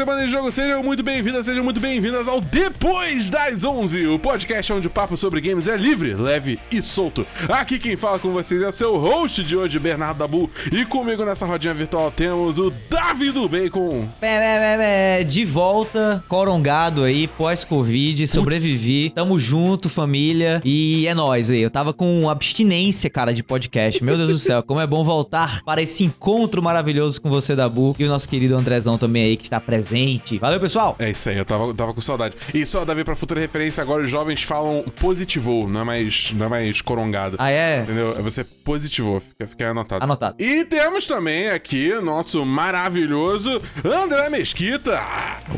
Semana em Jogo, sejam muito bem-vindas, sejam muito bem-vindas ao Depois das 11, o podcast onde o papo sobre games é livre, leve e solto. Aqui quem fala com vocês é o seu host de hoje, Bernardo Dabu, e comigo nessa rodinha virtual temos o Davi do Bacon. De volta, corongado aí, pós-Covid, sobrevivi. Tamo junto, família. E é nóis aí. Eu tava com abstinência, cara, de podcast. Meu Deus do céu, como é bom voltar para esse encontro maravilhoso com você, Dabu, e o nosso querido Andrezão também aí, que está presente. Valeu, pessoal! É isso aí, eu tava, tava com saudade. E só, Davi, pra futura referência, agora os jovens falam positivou, não é mais, não é mais corongado. Ah, é? Entendeu? É você positivou, fica, fica anotado. Anotado. E temos também aqui nosso maravilhoso André Mesquita.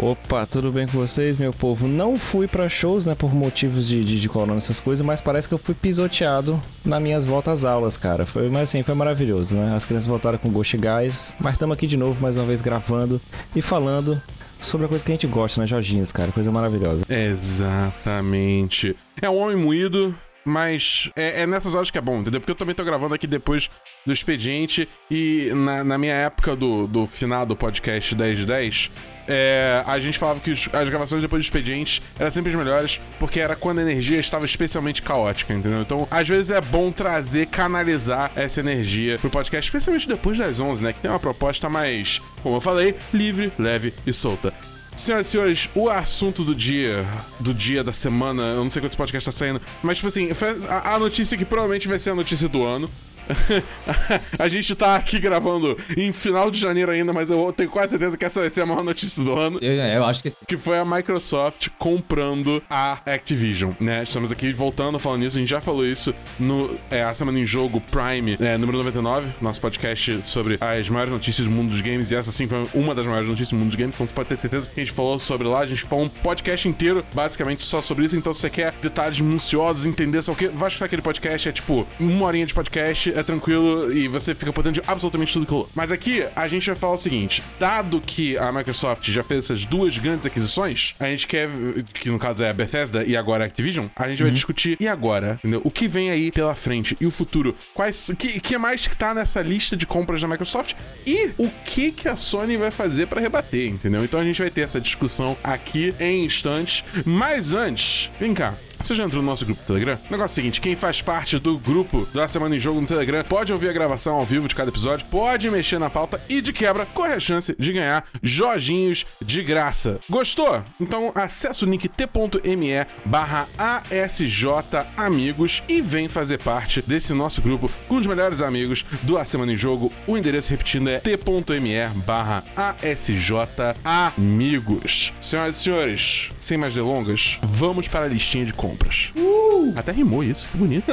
Opa, tudo bem com vocês, meu povo? Não fui pra shows, né, por motivos de, de, de corona, essas coisas, mas parece que eu fui pisoteado nas minhas voltas às aulas, cara. Foi, mas assim, foi maravilhoso, né? As crianças voltaram com gosto e gás, mas estamos aqui de novo, mais uma vez, gravando e falando sobre a coisa que a gente gosta, né, Jorginhos, cara? Coisa maravilhosa. Exatamente. É um homem moído, mas é, é nessas horas que é bom, entendeu? Porque eu também tô gravando aqui depois do expediente e na, na minha época do, do final do podcast 10 de 10, é, a gente falava que os- as gravações depois do expediente eram sempre as melhores, porque era quando a energia estava especialmente caótica, entendeu? Então, às vezes é bom trazer, canalizar essa energia pro podcast, especialmente depois das 11, né? Que tem uma proposta mais, como eu falei, livre, leve e solta. Senhoras e senhores, o assunto do dia, do dia da semana, eu não sei quando esse podcast tá saindo, mas tipo assim, a, a notícia que provavelmente vai ser a notícia do ano. a gente tá aqui gravando em final de janeiro ainda, mas eu tenho quase certeza que essa vai ser a maior notícia do ano. Eu, eu acho que Que foi a Microsoft comprando a Activision, né? Estamos aqui voltando falando nisso, a gente já falou isso no é, A Semana em Jogo Prime, é, número 99, nosso podcast sobre as maiores notícias do mundo dos games, e essa sim foi uma das maiores notícias do mundo dos games, então você pode ter certeza que a gente falou sobre lá, a gente falou um podcast inteiro, basicamente só sobre isso, então se você quer detalhes minuciosos, entender só o que, vai escutar aquele podcast, é tipo uma horinha de podcast, é tranquilo, e você fica podendo de absolutamente tudo que rolou. Mas aqui, a gente vai falar o seguinte, dado que a Microsoft já fez essas duas grandes aquisições, a gente quer, que no caso é a Bethesda e agora a Activision, a gente vai discutir, e agora, entendeu? O que vem aí pela frente, e o futuro, quais, que, que mais que tá nessa lista de compras da Microsoft, e o que que a Sony vai fazer pra rebater, entendeu? Então a gente vai ter essa discussão aqui em instantes, mas antes, vem cá, você já entrou no nosso grupo do Telegram? Negócio é seguinte: quem faz parte do grupo da Semana em Jogo no Telegram pode ouvir a gravação ao vivo de cada episódio, pode mexer na pauta e, de quebra, corre a chance de ganhar Jorginhos de graça. Gostou? Então acessa o link t.me barra e vem fazer parte desse nosso grupo com os melhores amigos do A Semana em Jogo. O endereço repetindo é t.me barra ASJ Amigos. Senhoras e senhores, sem mais delongas, vamos para a listinha de compras. Até rimou isso, que bonito.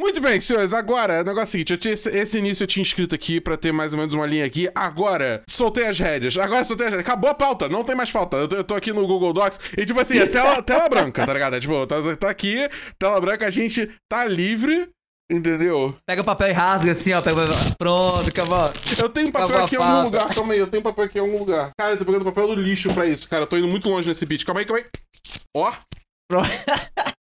Muito bem, senhores, agora, o negócio é o seguinte, eu tinha esse, esse início eu tinha escrito aqui pra ter mais ou menos uma linha aqui, agora, soltei as rédeas, agora soltei as rédeas, acabou a pauta, não tem mais pauta, eu tô, eu tô aqui no Google Docs, e tipo assim, é tela, tela branca, tá ligado? É, tipo, tá, tá aqui, tela branca, a gente tá livre, entendeu? pega o papel e rasga assim, ó. Pega... Pronto, acabou. Eu tenho papel Acabou aqui em algum lugar, calma aí, eu tenho papel aqui em algum lugar. Cara, eu tô pegando papel do lixo pra isso, cara, eu tô indo muito longe nesse beat, calma aí, calma aí. Ó, Pronto.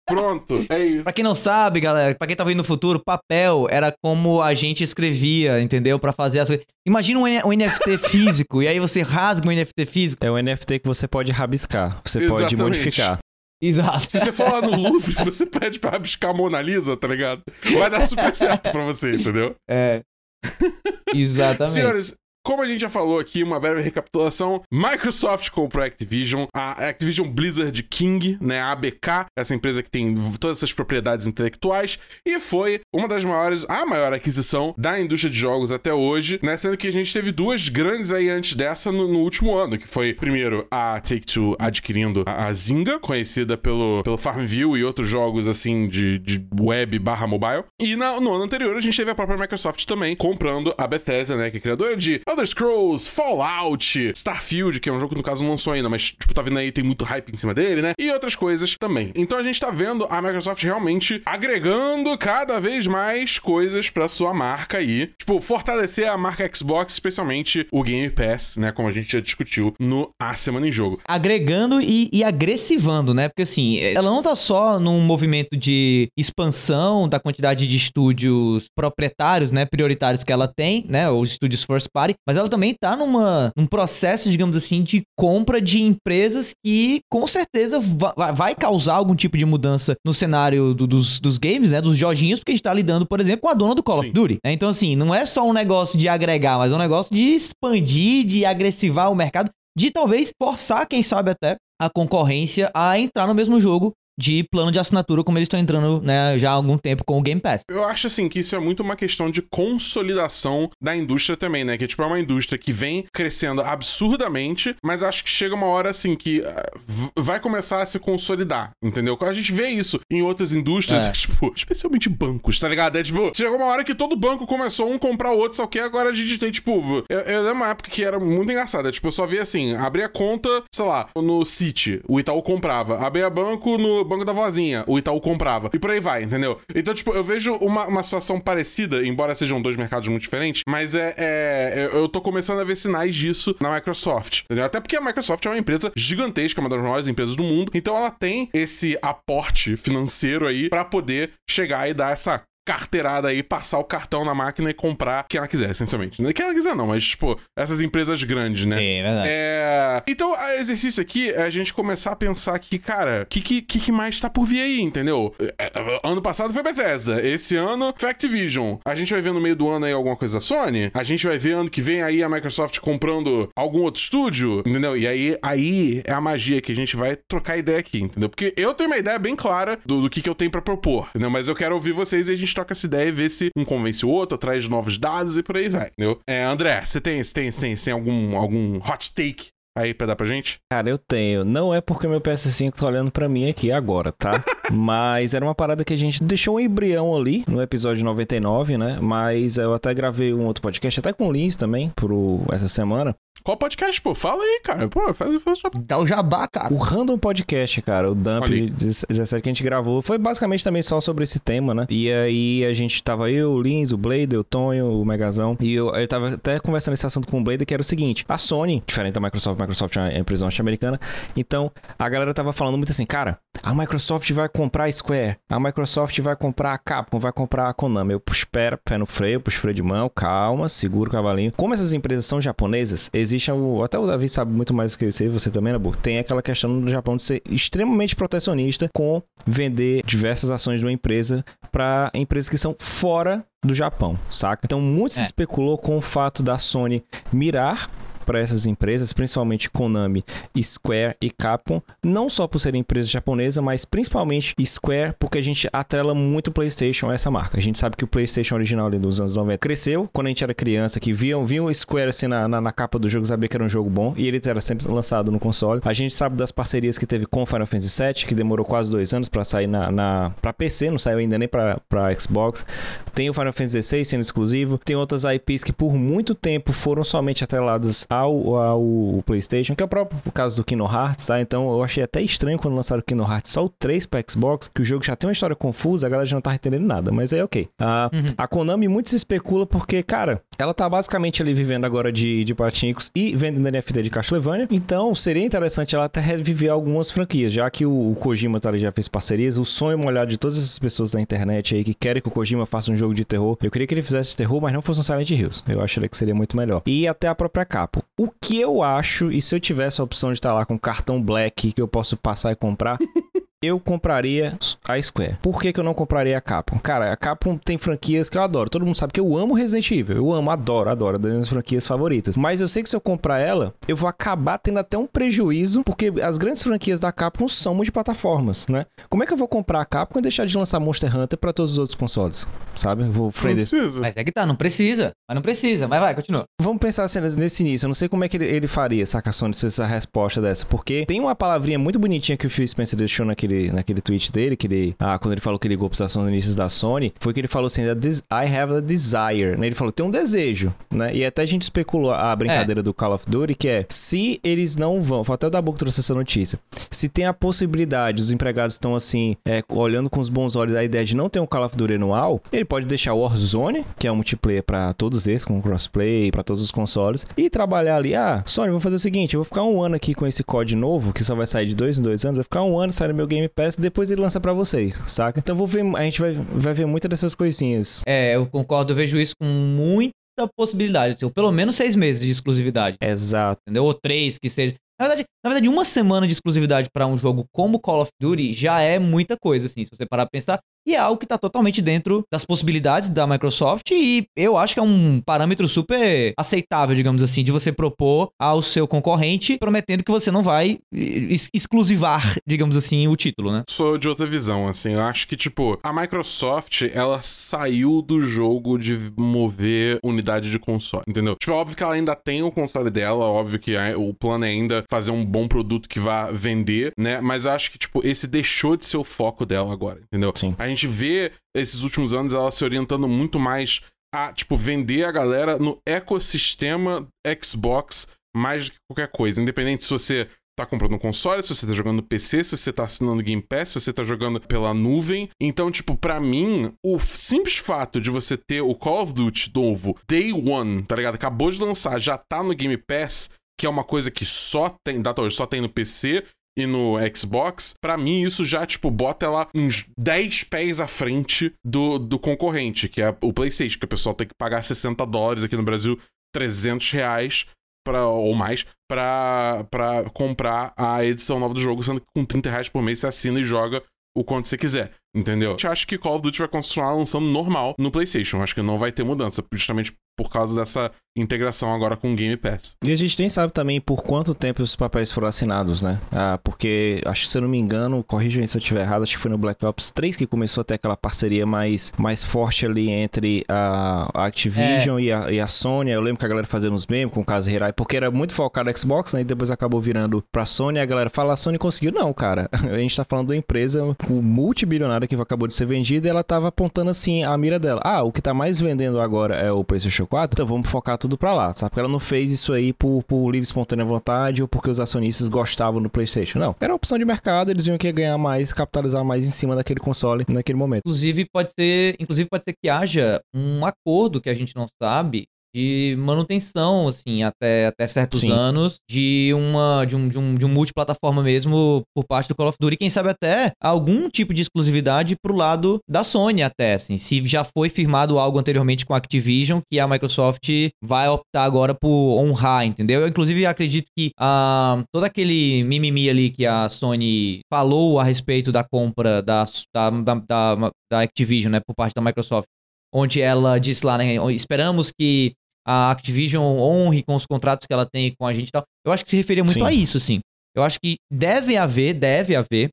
pronto, é isso. Pra quem não sabe, galera, pra quem tá vendo no futuro, papel era como a gente escrevia, entendeu? Pra fazer as coisas. Imagina um, N- um NFT físico, e aí você rasga um NFT físico. É um NFT que você pode rabiscar, você pode Exatamente. modificar. Exato. Se você for lá no Louvre, você pede pra rabiscar a Mona Lisa, tá ligado? Vai dar super certo pra você, entendeu? É. Exatamente. Senhores, como a gente já falou aqui, uma breve recapitulação, Microsoft comprou a Activision, a Activision Blizzard King, né, a ABK, essa empresa que tem todas essas propriedades intelectuais, e foi uma das maiores, a maior aquisição da indústria de jogos até hoje, né, sendo que a gente teve duas grandes aí antes dessa no, no último ano, que foi, primeiro, a Take-Two adquirindo a, a Zynga, conhecida pelo, pelo Farmville e outros jogos, assim, de, de web barra mobile, e na- no ano anterior a gente teve a própria Microsoft também comprando a Bethesda, né, que é criadora de Elder Scrolls, Fallout, Starfield, que é um jogo que no caso não lançou ainda, mas tipo, tá vendo aí, tem muito hype em cima dele, né? E outras coisas também. Então a gente tá vendo a Microsoft realmente agregando cada vez mais coisas pra sua marca aí. Tipo, fortalecer a marca Xbox, especialmente o Game Pass, né? Como a gente já discutiu no A Semana em Jogo. Agregando e, e agressivando, né? Porque assim, ela não tá só num movimento de expansão da quantidade de estúdios proprietários, né? Prioritários que ela tem, né? Os estúdios first party, mas ela também tá numa, num processo, digamos assim, de compra de empresas que com certeza va- vai causar algum tipo de mudança no cenário do- dos, dos games, né? Dos joginhos, porque a gente tá lidando, por exemplo, com a dona do Call Sim. of Duty. né? Então, assim, não é só um negócio de agregar, mas é um negócio de expandir, de agressivar o mercado, de talvez forçar, quem sabe até, a concorrência a entrar no mesmo jogo de plano de assinatura, como eles estão entrando né, já há algum tempo com o Game Pass. Eu acho assim que isso é muito uma questão de consolidação da indústria também, né? Que tipo é uma indústria que vem crescendo absurdamente, mas acho que chega uma hora assim que ah, vai começar a se consolidar, entendeu? A gente vê isso em outras indústrias, É. tipo, especialmente bancos, tá ligado? É tipo, chegou uma hora que todo banco começou um comprar o outro, só que agora a gente tem tipo, eu, eu lembro uma época que era muito engraçada, tipo, eu só via assim, abria conta, sei lá, no City, o Itaú comprava, abria banco no banco da vozinha, o Itaú comprava, e por aí vai, entendeu? Então, tipo, eu vejo uma, uma situação parecida, embora sejam dois mercados muito diferentes, mas é, é- eu eu tô começando a ver sinais disso na Microsoft, entendeu? Até porque a Microsoft é uma empresa gigantesca, uma das maiores empresas do mundo, então ela tem esse aporte financeiro aí pra poder chegar e dar essa carteirada aí, passar o cartão na máquina e comprar quem ela quiser, essencialmente. Não é quem ela quiser, não, mas, tipo, essas empresas grandes, né? É verdade. É... Então, o exercício aqui é a gente começar a pensar que, cara, o que, que, que mais tá por vir aí, entendeu? É, é, Ano passado foi Bethesda, esse ano foi Activision. A gente vai ver no meio do ano aí alguma coisa da Sony, a gente vai ver ano que vem aí a Microsoft comprando algum outro estúdio, entendeu? E aí, aí é a magia que a gente vai trocar ideia aqui, entendeu? Porque eu tenho uma ideia bem clara do, do que, que eu tenho pra propor, entendeu? Mas eu quero ouvir vocês e a gente troca essa ideia e ver se um convence o outro, traz novos dados e por aí vai, entendeu? É, André, você tem, você tem, você tem, você tem algum, algum hot take aí pra dar pra gente? Cara, eu tenho. Não é porque meu PS5 tá olhando pra mim aqui agora, tá? Mas era uma parada que a gente deixou um embrião ali no episódio 99, né? Mas eu até gravei um outro podcast, até com o Lins também, pro essa semana. Qual podcast, pô? Fala aí, cara. Pô, faz, faz só... Dá o jabá, cara. O Random Podcast, cara, o Dump Olha aí. 17 que a gente gravou, foi basicamente também só sobre esse tema, né? E aí a gente tava eu, o Lins, o Blader, o Tonho, o Megazão. E eu, eu tava até conversando esse assunto com o Blader, que era o seguinte: a Sony, diferente da Microsoft, a Microsoft é uma empresa norte-americana. Então a galera tava falando muito assim, cara, a Microsoft vai comprar a Square, a Microsoft vai comprar a Capcom, vai comprar a Konami. Eu, puxo, espera, pé no freio, puxo freio de mão, calma, segura o cavalinho. Como essas empresas são japonesas, existe o. Até o Davi sabe muito mais do que eu sei, você também, Nabu. Tem aquela questão no Japão de ser extremamente protecionista com vender diversas ações de uma empresa para empresas que são fora do Japão, saca? Então, muito se É. especulou com o fato da Sony mirar para essas empresas, principalmente Konami, Square e Capcom, não só por serem empresas japonesas, mas principalmente Square, porque a gente atrela muito o PlayStation a essa marca. A gente sabe que o PlayStation original ali dos anos 90 cresceu quando a gente era criança, que viam, viam o Square assim na, na, na capa do jogo, sabia que era um jogo bom, e ele era sempre lançado no console. A gente sabe das parcerias que teve com Final Fantasy VII, que demorou quase dois anos para sair na, na para PC, não saiu ainda nem para Xbox. Tem o Final Fantasy XVI sendo exclusivo, tem outras IPs que por muito tempo foram somente atreladas ao, ao PlayStation, que é o próprio caso do Kingdom Hearts, tá? Então eu achei até estranho quando lançaram o Kingdom Hearts só o 3 para Xbox, que o jogo já tem uma história confusa, a galera já não tá entendendo nada, mas aí ok. Ah, A Konami muito se especula porque, cara, ela tá basicamente ali vivendo agora de, de patincos e vendendo NFT de Castlevania, então seria interessante ela até reviver algumas franquias, já que o, o Kojima tá ali, já fez parcerias, o sonho molhado de todas essas pessoas da internet aí que querem que o Kojima faça um jogo de terror. Eu queria que ele fizesse terror, mas não fosse um Silent Hills. Eu acharia que seria muito melhor. E até a própria capa. O que eu acho, e se eu tivesse a opção de estar lá com cartão Black que eu posso passar e comprar, eu compraria a Square. Por que, que eu não compraria a Capcom? Cara, a Capcom tem franquias que eu adoro. Todo mundo sabe que eu amo Resident Evil. Eu amo, adoro, adoro. É das minhas franquias favoritas. Mas eu sei que se eu comprar ela, eu vou acabar tendo até um prejuízo, porque as grandes franquias da Capcom são multiplataformas, né? Como é que eu vou comprar a Capcom e deixar de lançar Monster Hunter pra todos os outros consoles? Sabe? Eu vou Não freio desse. precisa. Mas é que tá, não precisa. Mas não precisa. Mas vai, continua. Vamos pensar assim, nesse início. Eu não sei como é que ele, ele faria, saca, Sony, se essa resposta dessa. Porque tem uma palavrinha muito bonitinha que o Phil Spencer deixou naquele naquele, naquele tweet dele, que ele, ah, quando ele falou que ligou pros acionistas da Sony, foi que ele falou assim, I have a desire, né? Ele falou, tem um desejo, né? E até a gente especulou a brincadeira é. do Call of Duty, que é, se eles não vão, foi até o da boca trouxe essa notícia, se tem a possibilidade, os empregados estão assim, é, olhando com os bons olhos a ideia de não ter um Call of Duty anual, ele pode deixar o Warzone, que é um multiplayer para todos esses, com crossplay, para todos os consoles, e trabalhar ali, ah, Sony, vou fazer o seguinte, eu vou ficar um ano aqui com esse código novo, que só vai sair de dois em dois anos, vai ficar um ano, sai no meu Game Pass, depois ele lança para vocês, saca? Então vou ver, a gente vai, vai ver muitas dessas coisinhas. É, eu concordo, eu vejo isso com muita possibilidade, assim, pelo menos seis meses de exclusividade. Exato. Entendeu? Ou três, que seja. Na verdade, na verdade, uma semana de exclusividade para um jogo como Call of Duty já é muita coisa, assim, se você parar pra pensar. E é algo que está totalmente dentro das possibilidades da Microsoft e eu acho que é um parâmetro super aceitável, digamos assim, de você propor ao seu concorrente, prometendo que você não vai ex exclusivar, digamos assim, o título, né? Sou de outra visão, assim, eu acho que, tipo, a Microsoft, ela saiu do jogo de mover unidade de console, entendeu? Tipo, é óbvio que ela ainda tem o console dela, óbvio que o plano é ainda fazer um bom produto que vá vender, né? Mas eu acho que, tipo, esse deixou de ser o foco dela agora, entendeu? Sim. A gente vê esses últimos anos ela se orientando muito mais a, tipo, vender a galera no ecossistema Xbox mais do que qualquer coisa. Independente se você tá comprando um console, se você tá jogando PC, se você tá assinando Game Pass, se você tá jogando pela nuvem. Então, tipo, para mim, o simples fato de você ter o Call of Duty novo Day One, tá ligado? Acabou de lançar, já tá no Game Pass, que é uma coisa que só tem, data hoje, só tem no PC e no Xbox, para mim isso já, tipo, bota ela uns 10 pés à frente do, do concorrente, que é o PlayStation, que o pessoal tem que pagar 60 dólares aqui no Brasil, 300 reais pra, ou mais para comprar a edição nova do jogo, sendo que com 30 reais por mês você assina e joga o quanto você quiser, entendeu? Eu acho que Call of Duty vai continuar lançando normal no PlayStation. Acho que não vai ter mudança, justamente por causa dessa integração agora com o Game Pass. E a gente nem sabe também por quanto tempo os papéis foram assinados, né? Ah, porque, acho que se eu não me engano, corrijam se eu estiver errado, acho que foi no Black Ops 3 que começou a ter aquela parceria mais, mais forte ali entre a, Activision é. e, a, e, a, Sony. Eu lembro que a galera fazia uns memes com o caso Hirai, porque era muito focado no Xbox, né? E depois acabou virando pra Sony. A galera fala, a Sony conseguiu. Não, cara. A gente tá falando de uma empresa multibilionária que acabou de ser vendida ela tava apontando assim a mira dela. Ah, o que tá mais vendendo agora é o PlayStation 4, então vamos focar tudo pra lá, sabe? Porque ela não fez isso aí por, por livre espontânea vontade ou porque os acionistas gostavam do PlayStation. Não. Era opção de mercado, eles iam querer ganhar mais, capitalizar mais em cima daquele console naquele momento. Inclusive, pode ser, inclusive pode ser que haja um acordo que a gente não sabe de manutenção, assim, até, até certos Sim. anos, de uma de um, de, um, de um multiplataforma mesmo por parte do Call of Duty, quem sabe até algum tipo de exclusividade pro lado da Sony até, assim, se já foi firmado algo anteriormente com a Activision, que a Microsoft vai optar agora por honrar, entendeu? Eu, inclusive, acredito que ah, todo aquele mimimi ali que a Sony falou a respeito da compra da, da, da, da, da Activision, né, por parte da Microsoft, onde ela disse lá, né, esperamos que a Activision honre com os contratos que ela tem com a gente e tal. Eu acho que se referia muito Sim. a isso, assim. Eu acho que deve haver, deve haver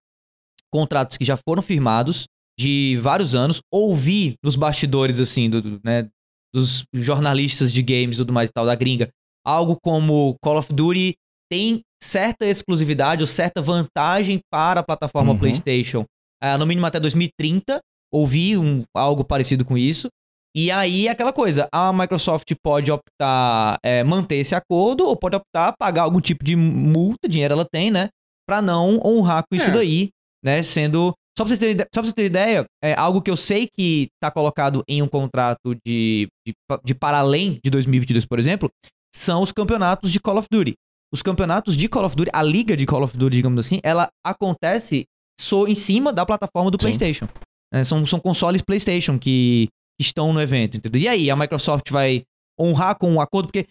contratos que já foram firmados de vários anos. Ouvi nos bastidores, assim, do, né, dos jornalistas de games e tudo mais e tal, da gringa, algo como Call of Duty tem certa exclusividade ou certa vantagem para a plataforma uhum. PlayStation, uh, no mínimo até 2030. Ouvi um, algo parecido com isso. E aí, aquela coisa, a Microsoft pode optar é, manter esse acordo ou pode optar pagar algum tipo de multa, dinheiro ela tem, né? Pra não honrar com isso é. daí, né? Sendo. Só pra vocês terem, só pra vocês terem ideia, é algo que eu sei que tá colocado em um contrato de, de, de para além de 2022, por exemplo, são os campeonatos de Call of Duty. Os campeonatos de Call of Duty, a liga de Call of Duty, digamos assim, ela acontece so, em cima da plataforma do Sim. PlayStation. É, são, são consoles PlayStation que estão no evento, entendeu? E aí, a Microsoft vai honrar com o acordo, porque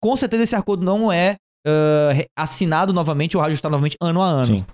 com certeza esse acordo não é uh, assinado novamente ou ajustado novamente ano a ano. Sim.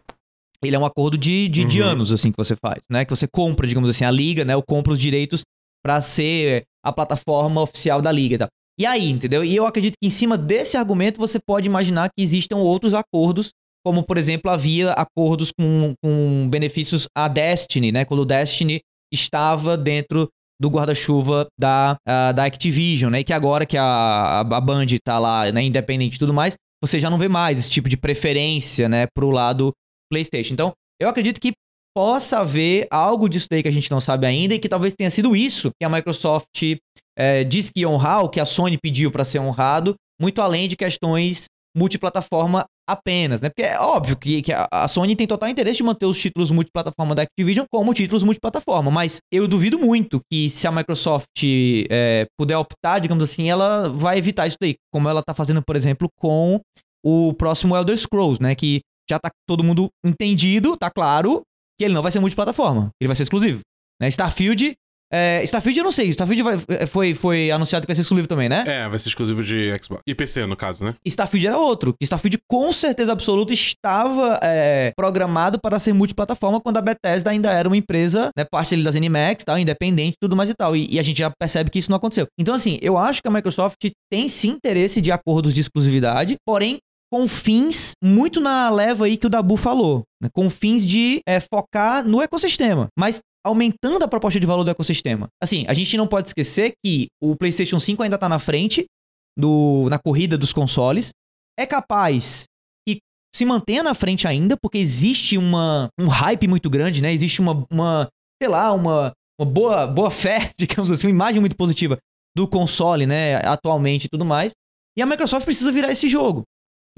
Ele é um acordo de, de, uhum. de, anos, assim, que você faz, né? Que você compra, digamos assim, a liga, né? Ou compra os direitos para ser a plataforma oficial da liga e tal. E aí, entendeu? E eu acredito que em cima desse argumento você pode imaginar que existam outros acordos, como, por exemplo, havia acordos com, com benefícios a Destiny, né? Quando o Destiny estava dentro do guarda-chuva da, uh, da Activision, né? E que agora que a, a, Band tá lá, né, independente e tudo mais, você já não vê mais esse tipo de preferência, né, pro lado PlayStation. Então, eu acredito que possa haver algo disso daí que a gente não sabe ainda e que talvez tenha sido isso que a Microsoft é, diz que ia honrar, o que a Sony pediu para ser honrado, muito além de questões multiplataforma apenas, né? Porque é óbvio que, que a, Sony tem total interesse de manter os títulos multiplataforma da Activision como títulos multiplataforma, mas eu duvido muito que se a Microsoft é, puder optar, digamos assim, ela vai evitar isso daí, como ela tá fazendo, por exemplo, com o próximo Elder Scrolls, né? Que já tá todo mundo entendido, tá claro, que ele não vai ser multiplataforma, ele vai ser exclusivo. Né? Starfield é, Starfield eu não sei. Starfield vai, é, foi, foi anunciado que vai ser exclusivo também, né? É, vai ser exclusivo de Xbox. E PC, no caso, né? Starfield era outro. Starfield, com certeza absoluta, estava é, programado para ser multiplataforma quando a Bethesda ainda era uma empresa, né, parte ali das NMAX, tal, independente tudo mais e tal. E, e, a gente já percebe que isso não aconteceu. Então, assim, eu acho que a Microsoft tem sim interesse de acordos de exclusividade, porém, com fins muito na leva aí que o Dabu falou, né? com fins de é, focar no ecossistema. Mas aumentando a proposta de valor do ecossistema. Assim, a gente não pode esquecer que o PlayStation 5 ainda está na frente do, na corrida dos consoles. É capaz que se mantenha na frente ainda, porque existe uma, um hype muito grande, né? Existe uma, uma sei lá, uma, uma boa, boa fé, digamos assim, uma imagem muito positiva do console, né, atualmente e tudo mais. E a Microsoft precisa virar esse jogo.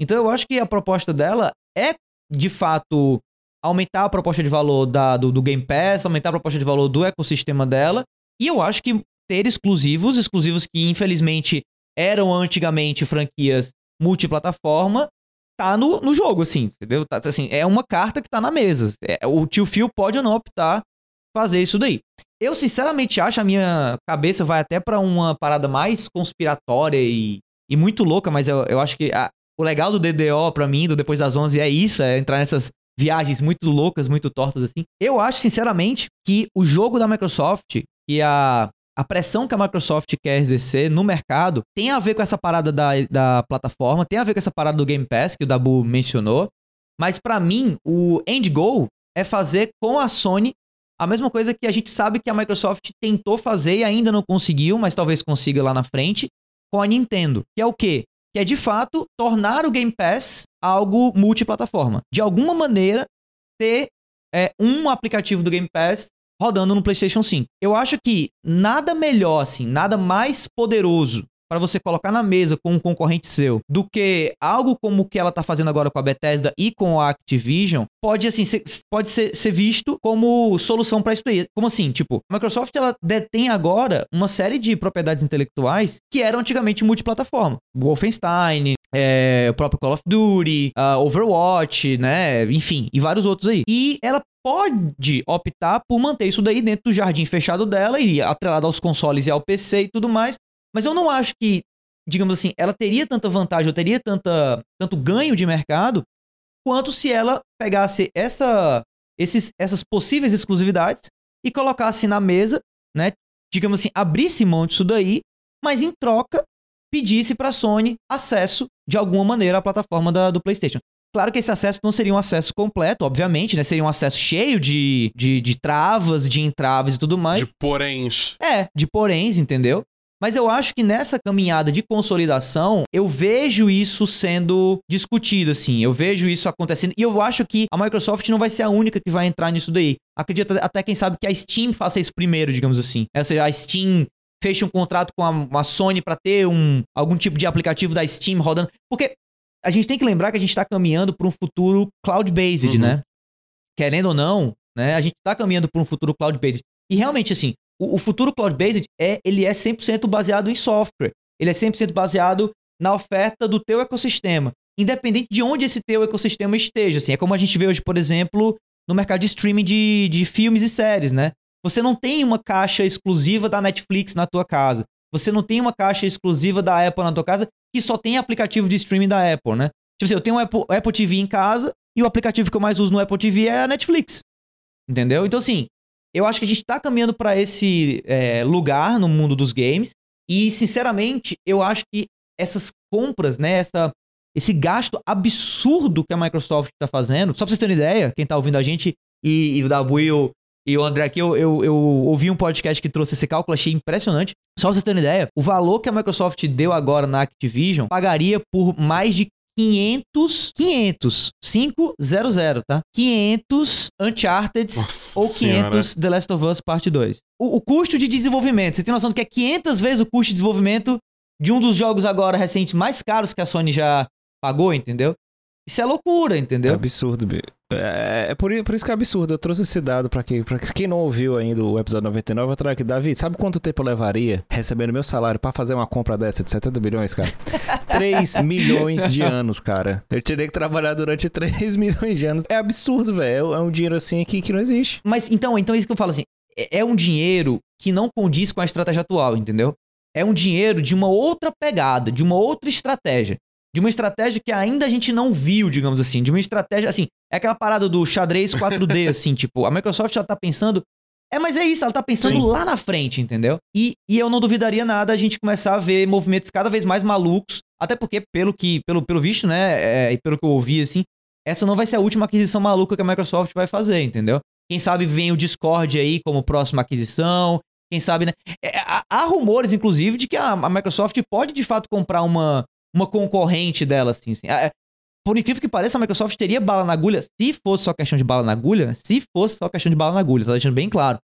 Então eu acho que a proposta dela é, de fato, aumentar a proposta de valor da, do, do Game Pass, aumentar a proposta de valor do ecossistema dela. E eu acho que ter exclusivos, exclusivos que infelizmente eram antigamente franquias multiplataforma, tá no, no jogo, assim, entendeu? Tá, assim, é uma carta que tá na mesa. É, o tio Phil pode ou não optar fazer isso daí. Eu sinceramente acho, a minha cabeça vai até para uma parada mais conspiratória e, e muito louca, mas eu, eu acho que a, o legal do DDO para mim, do Depois das 11, é isso, é entrar nessas viagens muito loucas, muito tortas assim. Eu acho, sinceramente, que o jogo da Microsoft e a, a pressão que a Microsoft quer exercer no mercado tem a ver com essa parada da, da plataforma, tem a ver com essa parada do Game Pass que o Dabu mencionou. Mas para mim, o end goal é fazer com a Sony a mesma coisa que a gente sabe que a Microsoft tentou fazer e ainda não conseguiu, mas talvez consiga lá na frente, com a Nintendo. Que é o quê? Que é de fato tornar o Game Pass algo multiplataforma. De alguma maneira, ter é, um aplicativo do Game Pass rodando no PlayStation 5. Eu acho que nada melhor, assim, nada mais poderoso para você colocar na mesa com um concorrente seu do que algo como o que ela tá fazendo agora com a Bethesda e com a Activision, pode assim ser, pode ser, ser visto como solução para isso aí. Como assim? Tipo, a Microsoft ela detém agora uma série de propriedades intelectuais que eram antigamente multiplataforma. Wolfenstein, é, o próprio Call of Duty, uh, Overwatch, né? Enfim, e vários outros aí. E ela pode optar por manter isso daí dentro do jardim fechado dela e atrelado aos consoles e ao PC e tudo mais, mas eu não acho que, digamos assim, ela teria tanta vantagem, ou teria tanta, tanto ganho de mercado, quanto se ela pegasse essa, esses, essas possíveis exclusividades e colocasse na mesa, né? Digamos assim, abrisse mão disso daí, mas em troca pedisse para a Sony acesso de alguma maneira à plataforma da, do PlayStation. Claro que esse acesso não seria um acesso completo, obviamente, né? Seria um acesso cheio de, de, de travas, de entraves e tudo mais. De poréns. É, de poréns, entendeu? Mas eu acho que nessa caminhada de consolidação, eu vejo isso sendo discutido, assim. Eu vejo isso acontecendo. E eu acho que a Microsoft não vai ser a única que vai entrar nisso daí. Acredito até, quem sabe, que a Steam faça isso primeiro, digamos assim. Ou seja, a Steam feche um contrato com a, a Sony para ter um, algum tipo de aplicativo da Steam rodando. Porque a gente tem que lembrar que a gente está caminhando para um futuro cloud-based, uhum. né? Querendo ou não, né? A gente está caminhando para um futuro cloud-based. E realmente, assim, o, o futuro cloud-based é, ele é 100% baseado em software. Ele é 100% baseado na oferta do teu ecossistema, independente de onde esse teu ecossistema esteja. Assim, é como a gente vê hoje, por exemplo, no mercado de streaming de, de filmes e séries, né? Você não tem uma caixa exclusiva da Netflix na tua casa. Você não tem uma caixa exclusiva da Apple na tua casa que só tem aplicativo de streaming da Apple, né? Tipo assim, eu tenho um Apple, Apple TV em casa e o aplicativo que eu mais uso no Apple TV é a Netflix. Entendeu? Então, assim, eu acho que a gente tá caminhando para esse é, lugar no mundo dos games. E, sinceramente, eu acho que essas compras, né? Essa, esse gasto absurdo que a Microsoft tá fazendo. Só pra vocês terem ideia, quem tá ouvindo a gente e, e o e o, e o André aqui, eu, eu, eu, ouvi um podcast que trouxe esse cálculo, achei impressionante. Só pra vocês terem ideia, o valor que a Microsoft deu agora na Activision pagaria por mais de 500, 500, 500, tá? 500 Uncharted Nossa ou 500 senhora. The Last of Us Parte 2. O, o custo de desenvolvimento, você tem noção do que é 500 vezes o custo de desenvolvimento de um dos jogos agora recentes mais caros que a Sony já pagou, entendeu? Isso é loucura, É entendeu? absurdo, Bi. É, é por, por isso que é absurdo. Eu trouxe esse dado pra quem, pra quem não ouviu ainda o episódio 99. Eu trago aqui. Davi, sabe quanto tempo eu levaria recebendo meu salário pra fazer uma compra dessa de 70 bilhões, cara? 3 milhões de anos, cara. Eu teria que trabalhar durante 3 milhões de anos. É absurdo, velho. É um dinheiro assim que, que não existe. Mas então, então é isso que eu falo assim, é, é um dinheiro que não condiz com a estratégia atual, entendeu? É um dinheiro de uma outra pegada, de uma outra estratégia. De uma estratégia que ainda a gente não viu, digamos assim. De uma estratégia, assim, é aquela parada do xadrez 4D, assim, tipo, a Microsoft já tá pensando. É, mas é isso, ela tá pensando Sim. lá na frente, entendeu? E, e eu não duvidaria nada a gente começar a ver movimentos cada vez mais malucos. Até porque, pelo que, pelo, pelo visto, né, é, e pelo que eu ouvi, assim, essa não vai ser a última aquisição maluca que a Microsoft vai fazer, entendeu? Quem sabe vem o Discord aí como próxima aquisição. Quem sabe, né? É, há, há rumores, inclusive, de que a, a Microsoft pode de fato comprar uma, uma concorrente dela, assim. assim. É, por incrível que pareça, a Microsoft teria bala na agulha, se fosse só questão de bala na agulha, né? se fosse só questão de bala na agulha, tá deixando bem claro.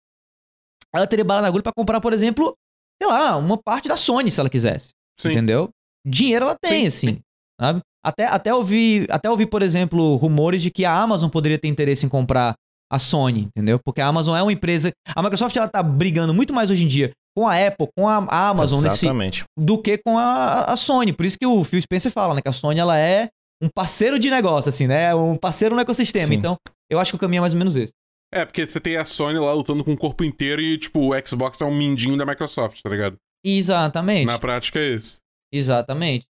Ela teria bala na agulha pra comprar, por exemplo, sei lá, uma parte da Sony, se ela quisesse. Sim. Entendeu? Dinheiro ela tem, Sim, assim. Sabe? Até, até, ouvi, até ouvi, por exemplo, rumores de que a Amazon poderia ter interesse em comprar a Sony, entendeu? Porque a Amazon é uma empresa. A Microsoft ela tá brigando muito mais hoje em dia com a Apple, com a Amazon nesse, Exatamente. do que com a, a Sony. Por isso que o Phil Spencer fala, né? Que a Sony ela é um parceiro de negócio, assim, né? Um parceiro no ecossistema. Sim. Então, eu acho que o caminho é mais ou menos esse. É, porque você tem a Sony lá lutando com o corpo inteiro e, tipo, o Xbox é um mindinho da Microsoft, tá ligado? Exatamente. Na prática é isso. Exatamente.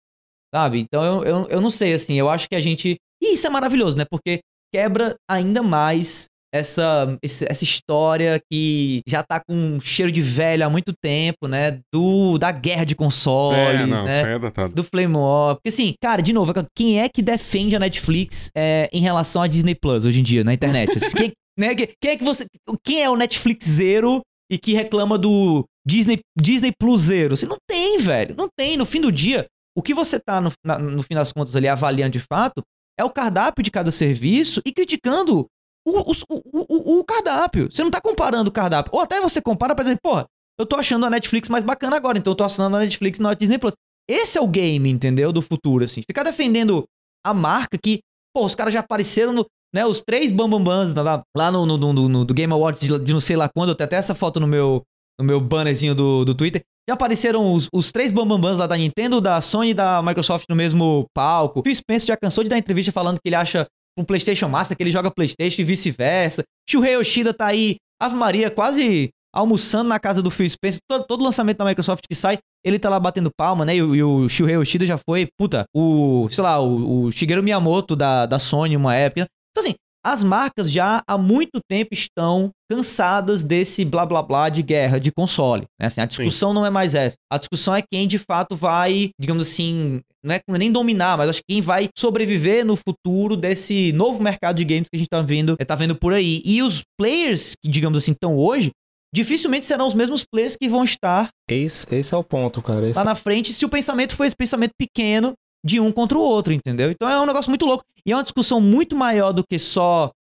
Sabe? Então eu, eu, eu não sei, assim, eu acho que a gente. E isso é maravilhoso, né? Porque quebra ainda mais essa, essa história que já tá com um cheiro de velho há muito tempo, né? Do, da guerra de consoles, é, não, né? é datado. do Flame War. Porque assim, cara, de novo, quem é que defende a Netflix é, em relação à Disney Plus hoje em dia na internet? Assim, quem, né, que- quem é que você. Quem é o Netflixeiro e que reclama do Disney, Disney Pluseiro? Você não tem, velho. Não tem. No fim do dia, o que você tá, no, na- no fim das contas, ali avaliando de fato é o cardápio de cada serviço e criticando o, o, o, cardápio. Você não tá comparando o cardápio. Ou até você compara pra dizer, porra, eu tô achando a Netflix mais bacana agora, então eu tô assinando a Netflix e não a Disney Plus. Esse é o game, entendeu? Do futuro, assim. Ficar defendendo a marca que, pô, os caras já apareceram no. Né, os três bambambans lá, lá no, no, no- no- do Game Awards de, de não sei lá quando, eu tenho até essa foto no meu, no meu bannerzinho do, do Twitter. Já apareceram os, os três bambambans lá da Nintendo, da Sony e da Microsoft no mesmo palco. Phil Spencer já cansou de dar entrevista falando que ele acha um PlayStation massa, que ele joga PlayStation e vice-versa. Shuhei Yoshida tá aí, Ave Maria, quase almoçando na casa do Phil Spencer. Todo, todo lançamento da Microsoft que sai, ele tá lá batendo palma, né? E, e o Shuhei Yoshida já foi, puta, o, sei lá, o, o Shigeru Miyamoto da, da Sony uma época. Então, assim, as marcas já há muito tempo estão cansadas desse blá blá blá de guerra de console. Né? Assim, a discussão não é mais essa. A discussão é quem de fato vai, digamos assim, não é nem dominar, mas acho que quem vai sobreviver no futuro desse novo mercado de games que a gente tá vendo, tá vendo por aí. E os players que, digamos assim, estão hoje, dificilmente serão os mesmos players que vão estar Esse, esse é o ponto, cara. Esse lá na frente se o pensamento foi esse pensamento pequeno de um contra o outro, entendeu? Então é um negócio muito louco. E é uma discussão muito maior do que só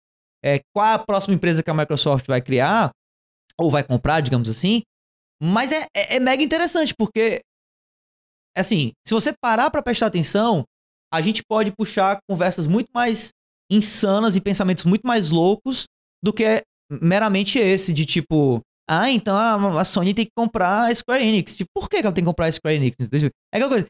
é, qual a próxima empresa que a Microsoft vai criar, ou vai comprar, digamos assim. Mas é, é- é mega interessante, porque, assim, se você parar pra prestar atenção, a gente pode puxar conversas muito mais insanas e pensamentos muito mais loucos do que meramente esse, de tipo, ah, então a, Sony tem que comprar a Square Enix. Tipo, por que ela tem que comprar a Square Enix? É aquela coisa.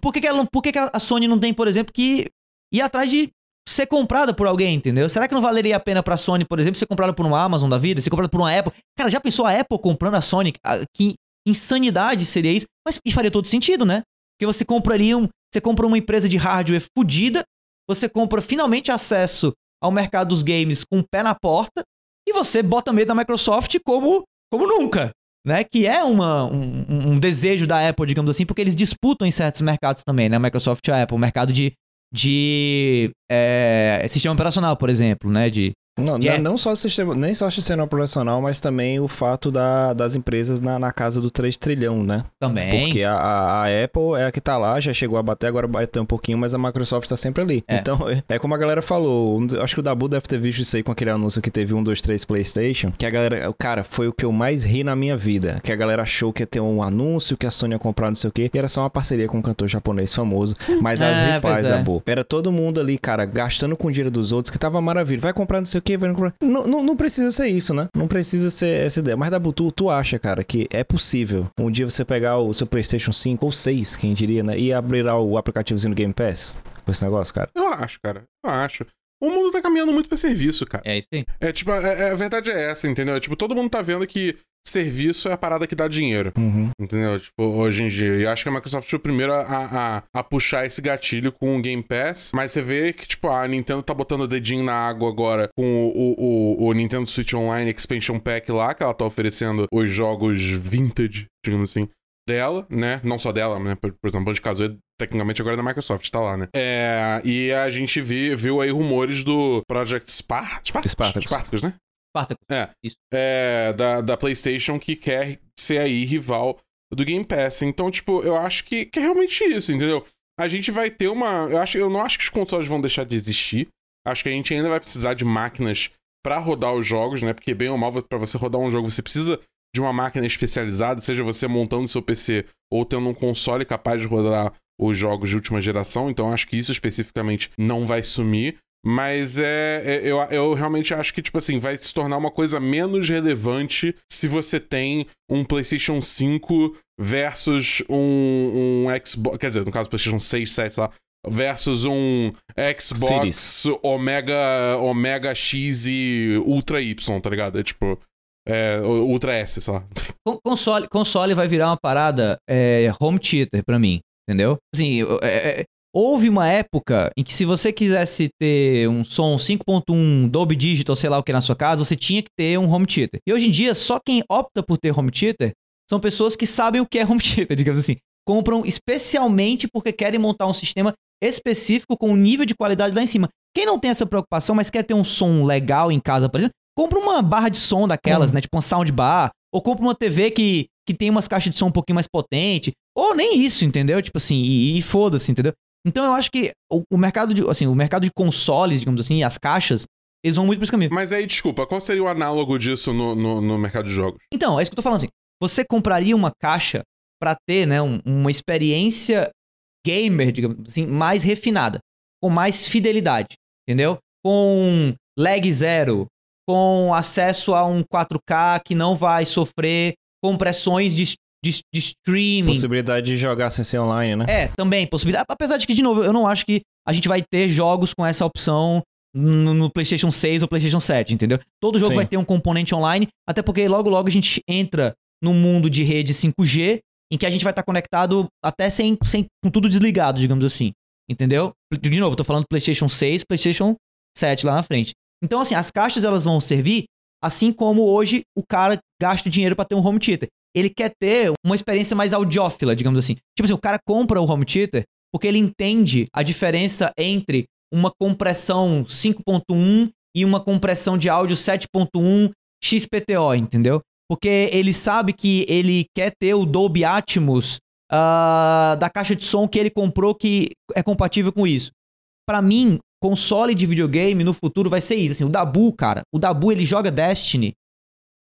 Por que, que, ela, por que, que a Sony não tem, por exemplo, que ir atrás de ser comprada por alguém, entendeu? Será que não valeria a pena pra Sony, por exemplo, ser comprada por uma Amazon da vida, ser comprada por uma Apple? Cara, já pensou a Apple comprando a Sony? Ah, Que insanidade seria isso? Mas e faria todo sentido, né? Porque você compraria um, você compra uma empresa de hardware fodida, você compra finalmente acesso ao mercado dos games com o pé na porta e você bota medo da Microsoft como, como nunca, né? Que é uma, um, um- desejo da Apple, digamos assim, porque eles disputam em certos mercados também, né? Microsoft e a Apple, o mercado de, de é, sistema operacional, por exemplo, né? De, Não, Jets. não só o sistema, nem só o sistema operacional, mas também o fato da- das empresas na, na casa do 3 trilhão, né? Também. Porque a, a- a Apple é a que tá lá, já chegou a bater, agora bateu um pouquinho, mas a Microsoft tá sempre ali. É. Então, é como a galera falou, acho que o Dabu deve ter visto isso aí com aquele anúncio que teve um, dois, três PlayStation, que a galera, cara, foi o que eu mais ri na minha vida, que a galera achou que ia ter um anúncio, que a Sony ia comprar não sei o quê, e era só uma parceria com um cantor japonês famoso, mas as É, ripais, é. Dabu, era todo mundo ali, cara, gastando com o dinheiro dos outros, que tava maravilha, vai comprar não sei o vai comprar... Não, não, não precisa ser isso, né? Não precisa ser essa ideia, mas Dabu, tu, tu acha, cara, que é possível um dia você pegar o seu PlayStation 5 ou 6, quem diria, né? E abrir lá o aplicativozinho do Game Pass com esse negócio, cara. Eu acho, cara. Eu acho. O mundo tá caminhando muito pra serviço, cara. É isso aí. É tipo, é- é- a verdade é essa, entendeu? É, tipo, todo mundo tá vendo que serviço é a parada que dá dinheiro. Uhum. Entendeu? Tipo, hoje em dia. E eu acho que a Microsoft foi o primeiro a, a, a puxar esse gatilho com o Game Pass. Mas você vê que, tipo, a Nintendo tá botando o dedinho na água agora com o, o, o, o Nintendo Switch Online Expansion Pack lá, que ela tá oferecendo os jogos vintage, digamos assim, dela, né? Não só dela, né? Por, por exemplo, Banjo Kazooie, tecnicamente agora é da Microsoft, tá lá, né? É, e a gente vi, viu aí rumores do Project Spar Spartacus? Spartacus. Spartacus, né? Spartacus. É. Isso. É, da, da PlayStation que quer ser aí rival do Game Pass. Então, tipo, eu acho que, que é realmente isso, entendeu? A gente vai ter uma. Eu, acho, eu não acho que os consoles vão deixar de existir. Acho que a gente ainda vai precisar de máquinas pra rodar os jogos, né? Porque, bem ou mal, pra você rodar um jogo, você precisa de uma máquina especializada, seja você montando seu PC ou tendo um console capaz de rodar os jogos de última geração. Então, acho que isso especificamente não vai sumir. Mas é, é- eu, eu realmente acho que, tipo assim, vai se tornar uma coisa menos relevante se você tem um PlayStation 5 versus um, um Xbox. Quer dizer, no caso, PlayStation 6, 7, sei lá. Versus um Xbox Series. Omega, Omega X e Ultra Y, tá ligado? É tipo. É, Ultra S, sei lá. Con- Console, console vai virar uma parada é, home theater pra mim, entendeu? Assim, é- é- houve uma época em que se você quisesse ter um som 5.1 Dolby Digital, sei lá o que na sua casa, você tinha que ter um home theater. E hoje em dia, só quem opta por ter home theater são pessoas que sabem o que é home theater, digamos assim. Compram especialmente porque querem montar um sistema específico com um nível de qualidade lá em cima. Quem não tem essa preocupação, mas quer ter um som legal em casa, por exemplo, compra uma barra de som daquelas, né? Tipo uma soundbar. Ou compra uma TV que, que tem umas caixas de som um pouquinho mais potente. Ou nem isso, entendeu? Tipo assim, e, e foda-se, entendeu? Então eu acho que o, o mercado de, assim, o mercado de consoles, digamos assim, as caixas, eles vão muito pra esse caminho. Mas aí, desculpa, qual seria o análogo disso no, no, no mercado de jogos? Então, é isso que eu tô falando assim. Você compraria uma caixa pra ter, né, um- uma experiência gamer, digamos assim, mais refinada, com mais fidelidade, entendeu? Com lag zero, com acesso a um 4K que não vai sofrer compressões de, de, de streaming. Possibilidade de jogar sem ser online, né? É, também, possibilidade. Apesar de que, de novo, eu não acho que a gente vai ter jogos com essa opção no, no PlayStation 6 ou PlayStation 7, entendeu? Todo jogo Sim. vai ter um componente online, até porque logo logo a gente entra num mundo de rede 5G, em que a gente vai estar conectado até sem, sem com tudo desligado, digamos assim. Entendeu? De novo, tô falando PlayStation 6, PlayStation 7 lá na frente. Então, assim, as caixas elas vão servir assim como hoje o cara gasta dinheiro pra ter um home theater. Ele quer ter uma experiência mais audiófila, digamos assim. Tipo assim, o cara compra o home theater porque ele entende a diferença entre uma compressão 5.1 e uma compressão de áudio 7.1 XPTO, entendeu? Porque ele sabe que ele quer ter o Dolby Atmos ah, da caixa de som que ele comprou que é compatível com isso. Pra mim, console de videogame no futuro vai ser isso. Assim, o Dabu, cara, o Dabu ele joga Destiny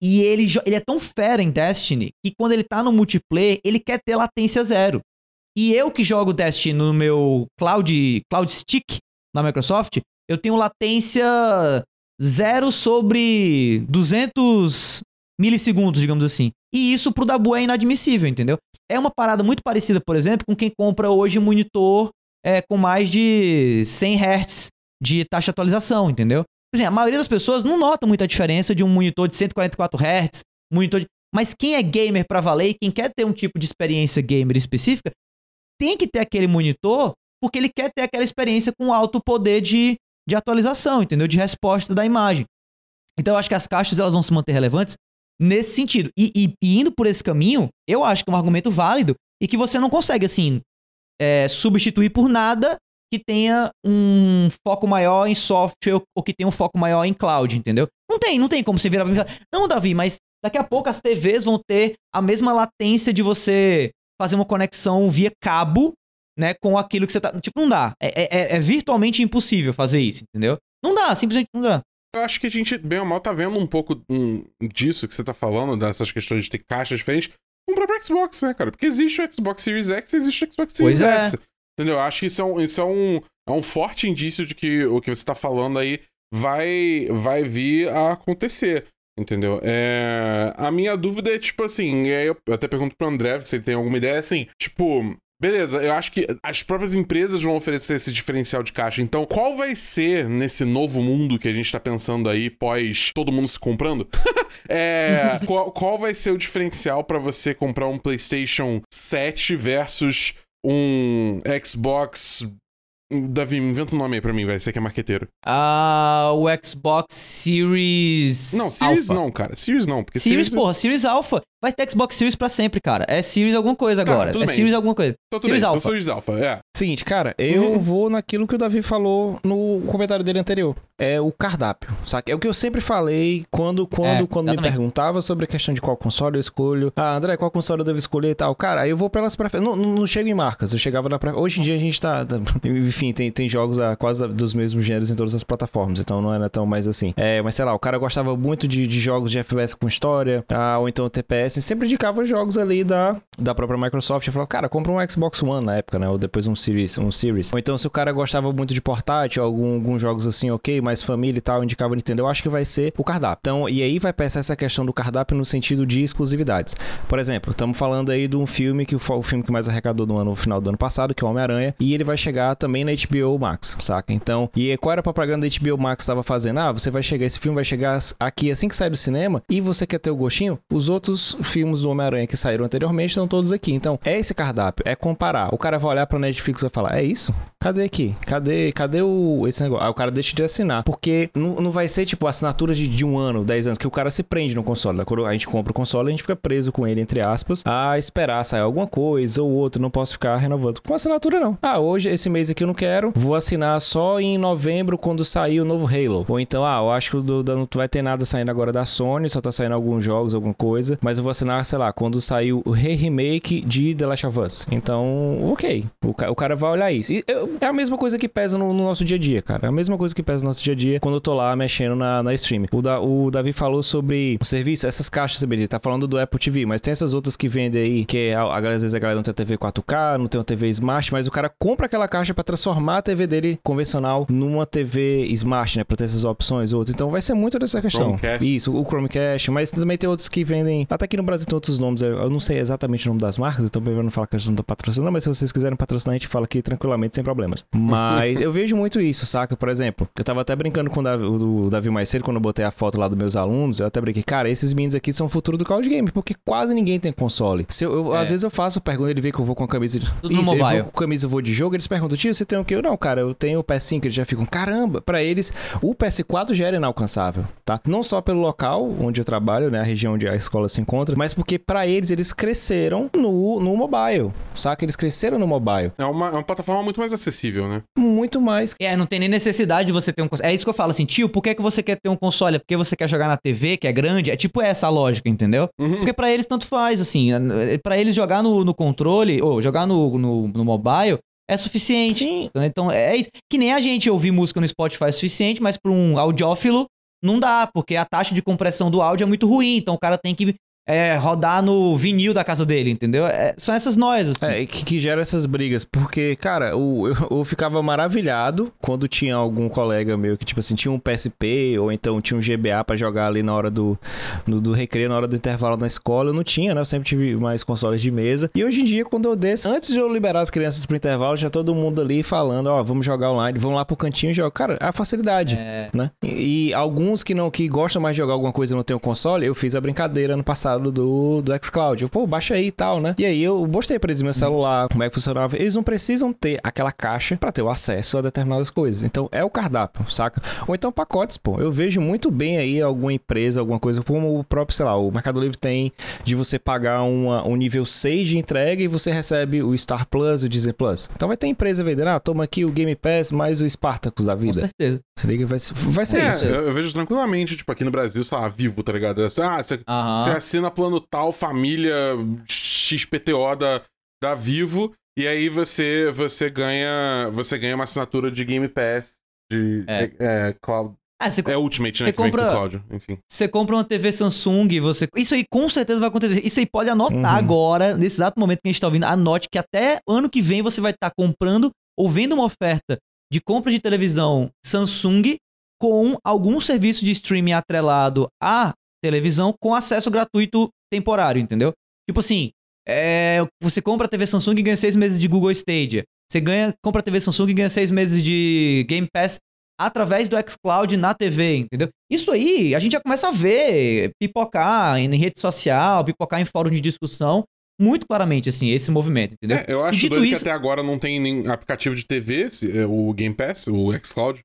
e ele, ele é tão fera em Destiny que quando ele tá no multiplayer, ele quer ter latência zero. E eu que jogo Destiny no meu Cloud, Cloud Stick da Microsoft, eu tenho latência zero sobre 200 milissegundos, digamos assim. E isso pro Dabu é inadmissível, entendeu? É uma parada muito parecida, por exemplo, com quem compra hoje monitor é, com mais de 100 Hz de taxa de atualização, entendeu? Exemplo, a maioria das pessoas não nota muita diferença de um monitor de 144 Hz, monitor de... Mas quem é gamer pra valer e quem quer ter um tipo de experiência gamer específica, tem que ter aquele monitor porque ele quer ter aquela experiência com alto poder de, de atualização, entendeu? De resposta da imagem. Então eu acho que as caixas elas vão se manter relevantes nesse sentido. E, e- e indo por esse caminho, eu acho que é um argumento válido e que você não consegue, assim, é, substituir por nada que tenha um foco maior em software ou- que tenha um foco maior em cloud, entendeu? Não tem, não tem como você virar pra mim e falar, não, Davi, mas daqui a pouco as TVs vão ter a mesma latência de você fazer uma conexão via cabo, né, com aquilo que você tá. Tipo, não dá. É, é- é virtualmente impossível fazer isso, entendeu? Não dá, simplesmente não dá. Eu acho que a gente, bem ou mal, tá vendo um pouco um, disso que você tá falando, dessas questões de ter caixas diferentes, com o próprio Xbox, né, cara? Porque existe o Xbox Series X e existe o Xbox Series Pois é. Entendeu? Eu acho que isso é um, isso é um, é um forte indício de que o que você tá falando aí vai, vai vir a acontecer. Entendeu? É... A minha dúvida é, tipo assim, e aí eu até pergunto pro André se ele tem alguma ideia, assim, tipo, Beleza, eu acho que as próprias empresas vão oferecer esse diferencial de caixa. Então, qual vai ser nesse novo mundo que a gente tá pensando aí, pós todo mundo se comprando? é, qual, qual vai ser o diferencial pra você comprar um PlayStation 7 versus um Xbox. Davi, inventa um nome aí pra mim, vai. Você que é marqueteiro. Ah, o Xbox Series. Não, Series Alpha. não, cara. Series não, porque Series, Series. porra, Series Alpha. Vai ter Xbox Series pra sempre, cara. É Series alguma coisa Tá, agora. tudo é bem. Series alguma coisa. Então, tudo Series bem, então Alpha. Series Alpha, é. Seguinte, cara, eu Uhum. vou naquilo que o Davi falou no comentário dele anterior. É o cardápio, saca? É o que eu sempre falei quando, quando, É, quando me também. perguntava sobre a questão de qual console eu escolho. Ah, André, qual console eu devo escolher e tal. Cara, aí eu vou pelas preferências. Não, não, não chego em marcas, eu chegava na pre... Hoje em dia a gente tá. tá- Enfim, tem, tem jogos ah, quase dos mesmos gêneros em todas as plataformas, então não era tão mais assim. É, mas sei lá, o cara gostava muito de, de jogos de FPS com história, ah, ou então TPS, sempre indicava jogos ali da, da própria Microsoft. Eu falava, cara, compra um Xbox One na época, né? Ou depois um Series, um Series. Ou então, se o cara gostava muito de portátil, algum, alguns jogos assim, ok, mais família e tal, indicava Nintendo, eu acho que vai ser o cardápio. Então, e aí vai pensar essa questão do cardápio no sentido de exclusividades. Por exemplo, estamos falando aí de um filme que foi o filme que mais arrecadou no ano no final do ano passado, que é o Homem-Aranha, e ele vai chegar também na HBO Max, saca? Então, e qual era a propaganda da HBO Max estava fazendo? Ah, você vai chegar, esse filme vai chegar aqui assim que sai do cinema, e você quer ter o gostinho? Os outros filmes do Homem-Aranha que saíram anteriormente estão todos aqui. Então, é esse cardápio, é comparar. O cara vai olhar pra Netflix e vai falar: "É isso? Cadê aqui? Cadê, cadê o esse negócio?" Aí o cara deixa de assinar, porque não, não vai ser tipo assinatura de, de um ano, 10 anos, que o cara se prende no console. né? Quando a gente compra o console, a gente fica preso com ele entre aspas, a esperar sair alguma coisa ou outra, não posso ficar renovando. Com assinatura não. Ah, hoje esse mês aqui eu não quero, vou assinar só em novembro quando sair o novo Halo. Ou então, ah, eu acho que do, da- não vai ter nada saindo agora da Sony, só tá saindo alguns jogos, alguma coisa, mas eu vou assinar, sei lá, quando sair o re-remake de The Last of Us. Então, ok. O, ca- o cara vai olhar isso. E eu- é a mesma coisa que pesa no, no nosso dia a dia, cara. É a mesma coisa que pesa no nosso dia a dia quando eu tô lá mexendo na, na stream. O, da, o Davi falou sobre o serviço, essas caixas, ele tá falando do Apple TV, mas tem essas outras que vendem aí, que é, a- às vezes a galera não tem TV 4K, não tem uma TV Smart, mas o cara compra aquela caixa pra transformar a TV dele convencional numa TV Smart, né? Pra ter essas opções, outras. Então vai ser muito dessa questão. Chromecast. Isso, o Chromecast, mas também tem outros que vendem. Até aqui no Brasil tem outros nomes. Eu não sei exatamente o nome das marcas, então eu não falar que a gente não tá patrocinando, mas se vocês quiserem patrocinar, a gente fala aqui tranquilamente, sem problemas. Mas eu vejo muito isso, saca? Por exemplo, eu tava até brincando com o Davi, o Davi mais cedo, quando eu botei a foto lá dos meus alunos, eu até brinquei, cara, esses meninos aqui são o futuro do cloud game, porque quase ninguém tem console. Se eu, eu- É. Às vezes eu faço pergunta, ele vê que eu vou com a camisa de. Tudo Isso, ele mobile. vou com camisa, eu vou de jogo, eles perguntam, tio, você tem o quê? Eu, não, cara, eu tenho o PS5, eles já ficam, caramba, pra eles, o PS4 já era inalcançável, tá? Não só pelo local onde eu trabalho, né, a região onde a escola se encontra, mas porque pra eles, eles cresceram no, no mobile, saca? Eles cresceram no mobile. É uma, é uma plataforma muito mais acessível, né? Muito mais. É, não tem nem necessidade de você ter um console. É isso que eu falo assim, tio, por que, que você quer ter um console? É porque você quer jogar na TV, que é grande? É tipo essa a lógica, entendeu? Uhum. Porque pra eles tanto faz, assim. é- Pra eles jogar no, no controle, ou jogar no, no, no mobile, é suficiente. Sim. Então é isso. Que nem a gente ouvir música no Spotify é suficiente, mas pra um audiófilo não dá, porque a taxa de compressão do áudio é muito ruim. Então o cara tem que é, rodar no vinil da casa dele, entendeu? É, são essas noias. Assim. É, que, que gera essas brigas. Porque, cara, o- eu, eu ficava maravilhado quando tinha algum colega meu que, tipo assim, tinha um PSP ou então tinha um GBA pra jogar ali na hora do, no- do recreio, na hora do intervalo na escola. Eu não tinha, né? Eu sempre tive mais consoles de mesa. E hoje em dia, quando eu desço, antes de eu liberar as crianças pro intervalo, já todo mundo ali falando, ó, vamos jogar online, vamos lá pro cantinho e jogar. Cara, a facilidade. É. Né? E, e alguns que não que gostam mais de jogar alguma coisa e não tem o console, eu fiz a brincadeira ano passado Do, do xCloud. Eu, pô, baixa aí e tal, né? E aí eu mostrei pra eles meu celular, como é que funcionava. Eles não precisam ter aquela caixa pra ter o acesso a determinadas coisas. Então é o cardápio, saca? Ou então pacotes, pô. Eu vejo muito bem aí alguma empresa, alguma coisa, como o próprio, sei lá, o Mercado Livre tem de você pagar uma, um nível 6 de entrega e você recebe o Star Plus, o Disney Plus. Então vai ter empresa vendendo, ah, toma aqui o Game Pass mais o Spartacus da Com vida. certeza. Você liga, vai, vai ser É, isso. eu, eu vejo tranquilamente, tipo, aqui no Brasil, sei lá, vivo, tá ligado? Ah, você Aham. Você assina plano tal, família XPTO da, da Vivo, e aí você você ganha você ganha uma assinatura de Game Pass de É. é, é, cloud, Ah, é Ultimate, né, você compra- enfim. você compra uma TV Samsung, você. Isso aí com certeza vai acontecer. Isso aí pode anotar Uhum. agora, nesse exato momento que a gente tá ouvindo. Anote que até ano que vem você vai estar comprando ou vendo uma oferta de compra de televisão Samsung com algum serviço de streaming atrelado à televisão com acesso gratuito temporário, entendeu? Tipo assim, é, você compra a TV Samsung e ganha seis meses de Google Stadia. Você ganha, compra a TV Samsung e ganha seis meses de Game Pass através do xCloud na TV, entendeu? Isso aí a gente já começa a ver pipocar em rede social, pipocar em fórum de discussão, muito claramente, assim, esse movimento, entendeu? É, eu acho isso- que até agora não tem nem aplicativo de TV, é, o Game Pass, o xCloud.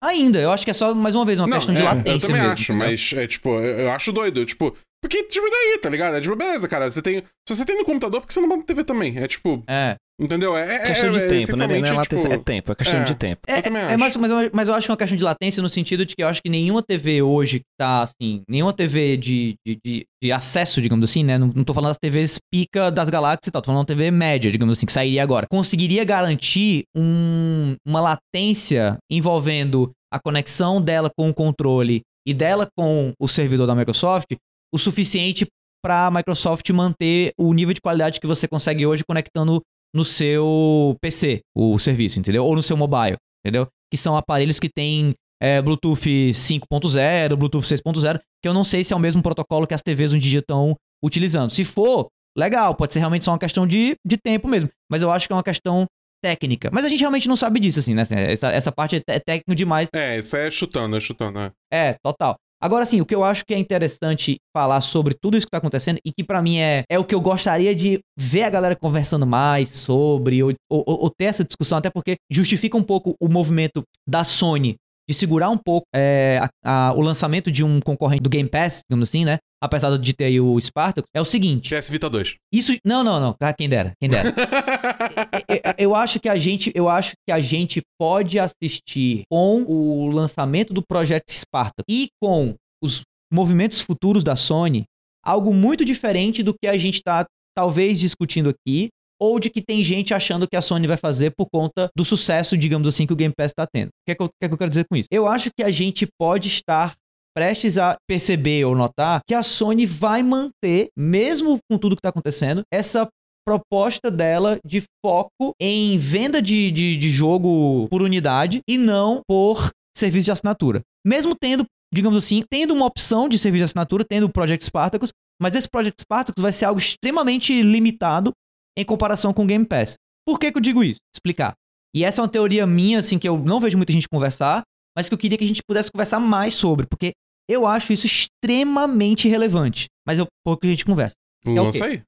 Ainda, eu acho que é só, mais uma vez, uma não, questão de é, latência eu também mesmo, acho, entendeu? mas é tipo, eu, eu acho doido, tipo, porque tipo daí, tá ligado? É tipo, beleza, cara, você tem, se você tem no computador, por que você não bota na TV também? É tipo, É, entendeu? É, é Questão de é, tempo, né? Não é latência, tipo, é tempo, é questão é. de tempo. É, é acho. mais, mas, eu, mas eu acho que é uma questão de latência no sentido de que eu acho que nenhuma TV hoje que tá assim, nenhuma TV de, de, de, de acesso, digamos assim, né? Não, não tô falando das TVs pica das galáxias e tal, tô falando de uma TV média, digamos assim, que sairia agora. Conseguiria garantir um- uma latência envolvendo a conexão dela com o controle e dela com o servidor da Microsoft o suficiente para a Microsoft manter o nível de qualidade que você consegue hoje conectando no seu PC, o serviço, entendeu? Ou no seu mobile, entendeu? Que são aparelhos que têm é, Bluetooth 5.0, Bluetooth 6.0, que eu não sei se é o mesmo protocolo que as TVs hoje em dia estão utilizando. Se for, legal, pode ser realmente só uma questão de, de tempo mesmo, mas eu acho que é uma questão técnica. Mas a gente realmente não sabe disso, assim, né? Essa, essa parte é, é técnico demais É, isso é chutando, é chutando, é. é, total. Agora, assim, o que eu acho que é interessante falar sobre tudo isso que tá acontecendo e que pra mim é, é o que eu gostaria de ver a galera conversando mais sobre ou, ou- ou ter essa discussão, até porque justifica um pouco o movimento da Sony de segurar um pouco é, a- a- o lançamento de um concorrente do Game Pass, digamos assim, né? Apesar de ter aí o Spartacus, é o seguinte. PS Vita 2. Isso. Não, não, não. Ah, Quem dera, quem dera. eu- eu acho que a gente, eu acho que a gente pode assistir com o lançamento do projeto Sparta e com os movimentos futuros da Sony algo muito diferente do que a gente tá talvez discutindo aqui ou de que tem gente achando que a Sony vai fazer por conta do sucesso, digamos assim, que o Game Pass tá tendo. O que é que eu, que é que eu quero dizer com isso? Eu acho que a gente pode estar prestes a perceber ou notar que a Sony vai manter, mesmo com tudo que tá acontecendo, essa proposta dela de foco em venda de, de, de jogo por unidade e não por serviço de assinatura. Mesmo tendo, digamos assim, tendo uma opção de serviço de assinatura, tendo o Project Spartacus, mas esse Project Spartacus vai ser algo extremamente limitado em comparação com o Game Pass. Por que, que eu digo isso? Explicar. E essa é uma teoria minha, assim, que eu não vejo muita gente conversar, mas que eu queria que a gente pudesse conversar mais sobre, porque eu acho isso extremamente relevante. Mas eu pouco a gente conversa. É o Lança quê? aí.